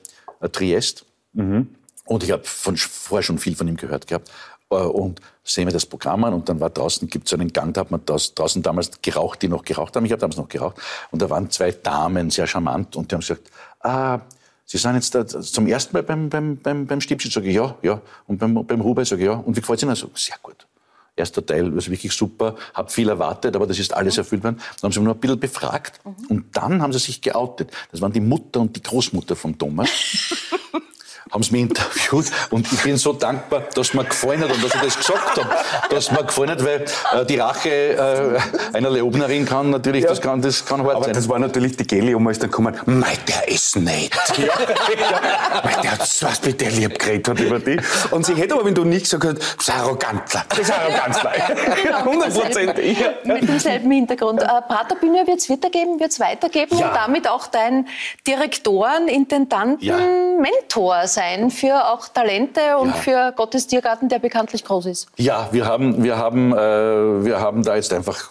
äh, Triest. Und ich habe von, vorher schon viel von ihm gehört gehabt. Äh, Und sehen wir das Programm an und dann war draußen, gibt es so einen Gang, da hat man das, draußen damals geraucht, die noch geraucht haben. Ich habe damals noch geraucht. Und da waren zwei Damen, sehr charmant, und die haben gesagt, ah, Sie sind jetzt da zum ersten Mal beim, beim, beim, beim Stiebchen, sage ich ja, ja. Und beim, beim Hubei sage ich ja. Und wie gefällt es Ihnen? So, sehr gut. Erster Teil, also wirklich super, habe viel erwartet, aber das ist alles erfüllt worden. Dann haben sie mich nur ein bisschen befragt und dann haben sie sich geoutet. Das waren die Mutter und die Großmutter von Thomas. (laughs) haben sie mich interviewt und ich bin so dankbar, dass mir gefallen hat und dass ich das gesagt habe, dass mir gefallen hat, weil äh, die Rache äh, einer Leobnerin kann natürlich, das kann, das kann hart Aber sein. das war natürlich die Geli, um ist dann gekommen, mei, der ist nett. (laughs) mei, der hat so was mit der lieb geredet hat über die. Und sie hätte aber, wenn du nicht gesagt hast, das ist ein Arrogantler. Das ist ein Arrogantler. (laughs) Genau, 100 Prozent. Mit demselben Hintergrund. Äh, Praterbühne wird es weitergeben, wird es weitergeben Ja. und damit auch dein Direktoren, Intendanten, Ja. Sein für auch Talente und Ja. für Gottes Tiergarten, der bekanntlich groß ist. Ja, wir haben, wir haben, äh, wir haben da jetzt einfach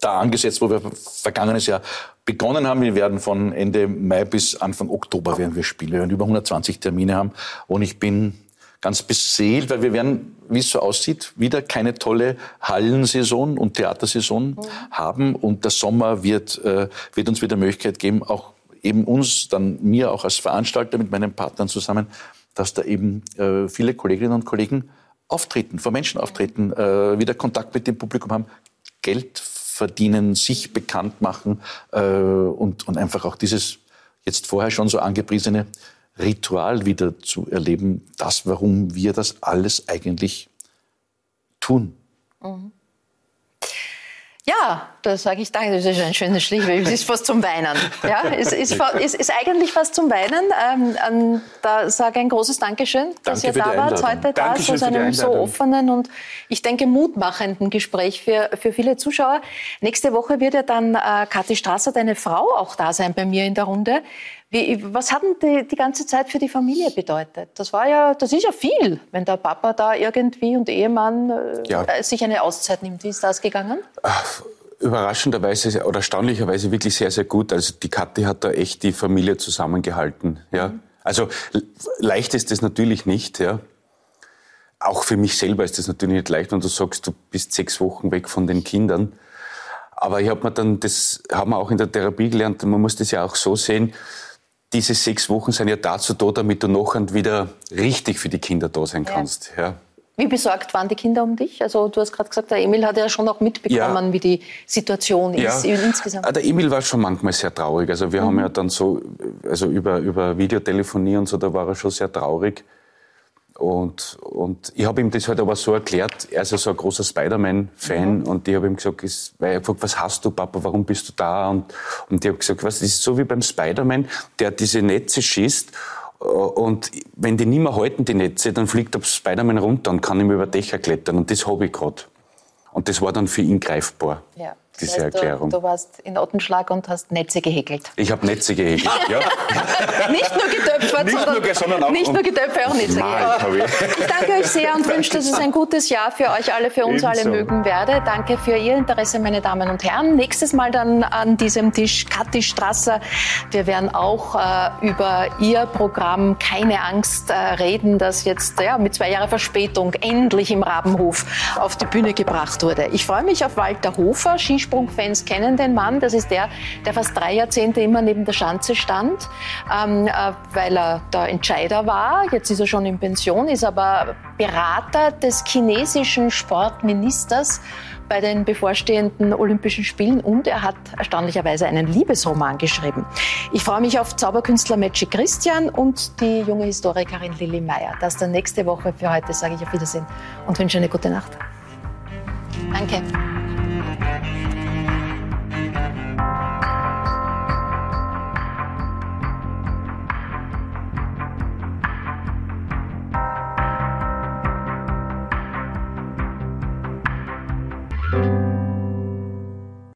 da angesetzt, wo wir vergangenes Jahr begonnen haben. Wir werden von Ende Mai bis Anfang Oktober werden wir spielen. Wir werden über 120 Termine haben und ich bin ganz beseelt, weil wir werden, wie es so aussieht, wieder keine tolle Hallensaison und Theatersaison haben und der Sommer wird, äh, wird uns wieder Möglichkeit geben, auch eben uns, dann mir auch als Veranstalter mit meinen Partnern zusammen, dass da eben äh, viele Kolleginnen und Kollegen auftreten, vor Menschen auftreten, äh, wieder Kontakt mit dem Publikum haben, Geld verdienen, sich bekannt machen äh, und, und einfach auch dieses jetzt vorher schon so angepriesene Ritual wieder zu erleben, das, warum wir das alles eigentlich tun. Ja, da sage ich danke. Das ist ein schönes Stichwort. Es ist fast zum Weinen. Ja, es ist, es ist eigentlich fast zum Weinen. Ähm, ähm, da sage ich ein großes Dankeschön, dass Danke ihr da wart heute, da so die einem so offenen und ich denke mutmachenden Gespräch für, für viele Zuschauer. Nächste Woche wird ja dann äh, Kathi Strasser, deine Frau, auch da sein bei mir in der Runde. Wie, was hat denn die, die ganze Zeit für die Familie bedeutet? Das war ja, das ist ja viel, wenn der Papa da irgendwie und Ehemann äh, Ja. äh, sich eine Auszeit nimmt. Wie ist das gegangen? Überraschenderweise oder erstaunlicherweise wirklich sehr, sehr gut. Also die Kathi hat da echt die Familie zusammengehalten. Ja? Also le- leicht ist das natürlich nicht. Ja? Auch für mich selber ist das natürlich nicht leicht, wenn du sagst, du bist sechs Wochen weg von den Kindern. Aber ich habe mir dann, das haben wir auch in der Therapie gelernt, man muss das ja auch so sehen, diese sechs Wochen sind ja dazu da, damit du nachher wieder richtig für die Kinder da sein Ja. kannst. Ja. Wie besorgt waren die Kinder um dich? Also du hast gerade gesagt, der Emil hat ja schon auch mitbekommen, Ja. wie die Situation ist Ja. insgesamt. Ah, Der Emil war schon manchmal sehr traurig. Also wir haben ja dann so, also über, über Videotelefonie und so, da war er schon sehr traurig. Und, und ich habe ihm das halt aber so erklärt, er ist ja so ein großer Spider-Man-Fan und ich habe ihm gesagt, ist, weil er gefragt, was hast du, Papa, warum bist du da? Und, und ich habe gesagt, was, das ist so wie beim Spider-Man, der diese Netze schießt äh, und wenn die nicht mehr halten, die Netze, dann fliegt der Spider-Man runter und kann mehr über Dächer klettern und das habe ich gerade. Und das war dann für ihn greifbar, ja. Das diese heißt, Erklärung. Du, du warst in Ottenschlag und hast Netze gehäkelt. Ich habe Netze gehegt, ja. (laughs) Nicht nur getöpfert, Nicht sondern, nur, sondern auch- nicht nur getöpfert, auch Netze gehäkelt. ich. Danke euch sehr und wünsche, dass es ein gutes Jahr für euch alle, für uns alle Ebenso. mögen werde. Danke für Ihr Interesse, meine Damen und Herren. Nächstes Mal dann an diesem Tisch Kathi Strasser. Wir werden auch äh, über Ihr Programm Keine Angst äh, reden, das jetzt ja, mit zwei Jahren Verspätung endlich im Rabenhof auf die Bühne gebracht wurde. Ich freue mich auf Walter Hofer. Skisprungfans kennen den Mann. Das ist der, der fast drei Jahrzehnte immer neben der Schanze stand, ähm, äh, weil er der Entscheider war. Jetzt ist er schon in Pension, ist aber Berater des chinesischen Sportministers bei den bevorstehenden Olympischen Spielen und er hat erstaunlicherweise einen Liebesroman geschrieben. Ich freue mich auf Zauberkünstler Magic Christian und die junge Historikerin Lilly Meyer. Das dann nächste Woche. Für heute sage ich auf Wiedersehen und wünsche eine gute Nacht. Danke.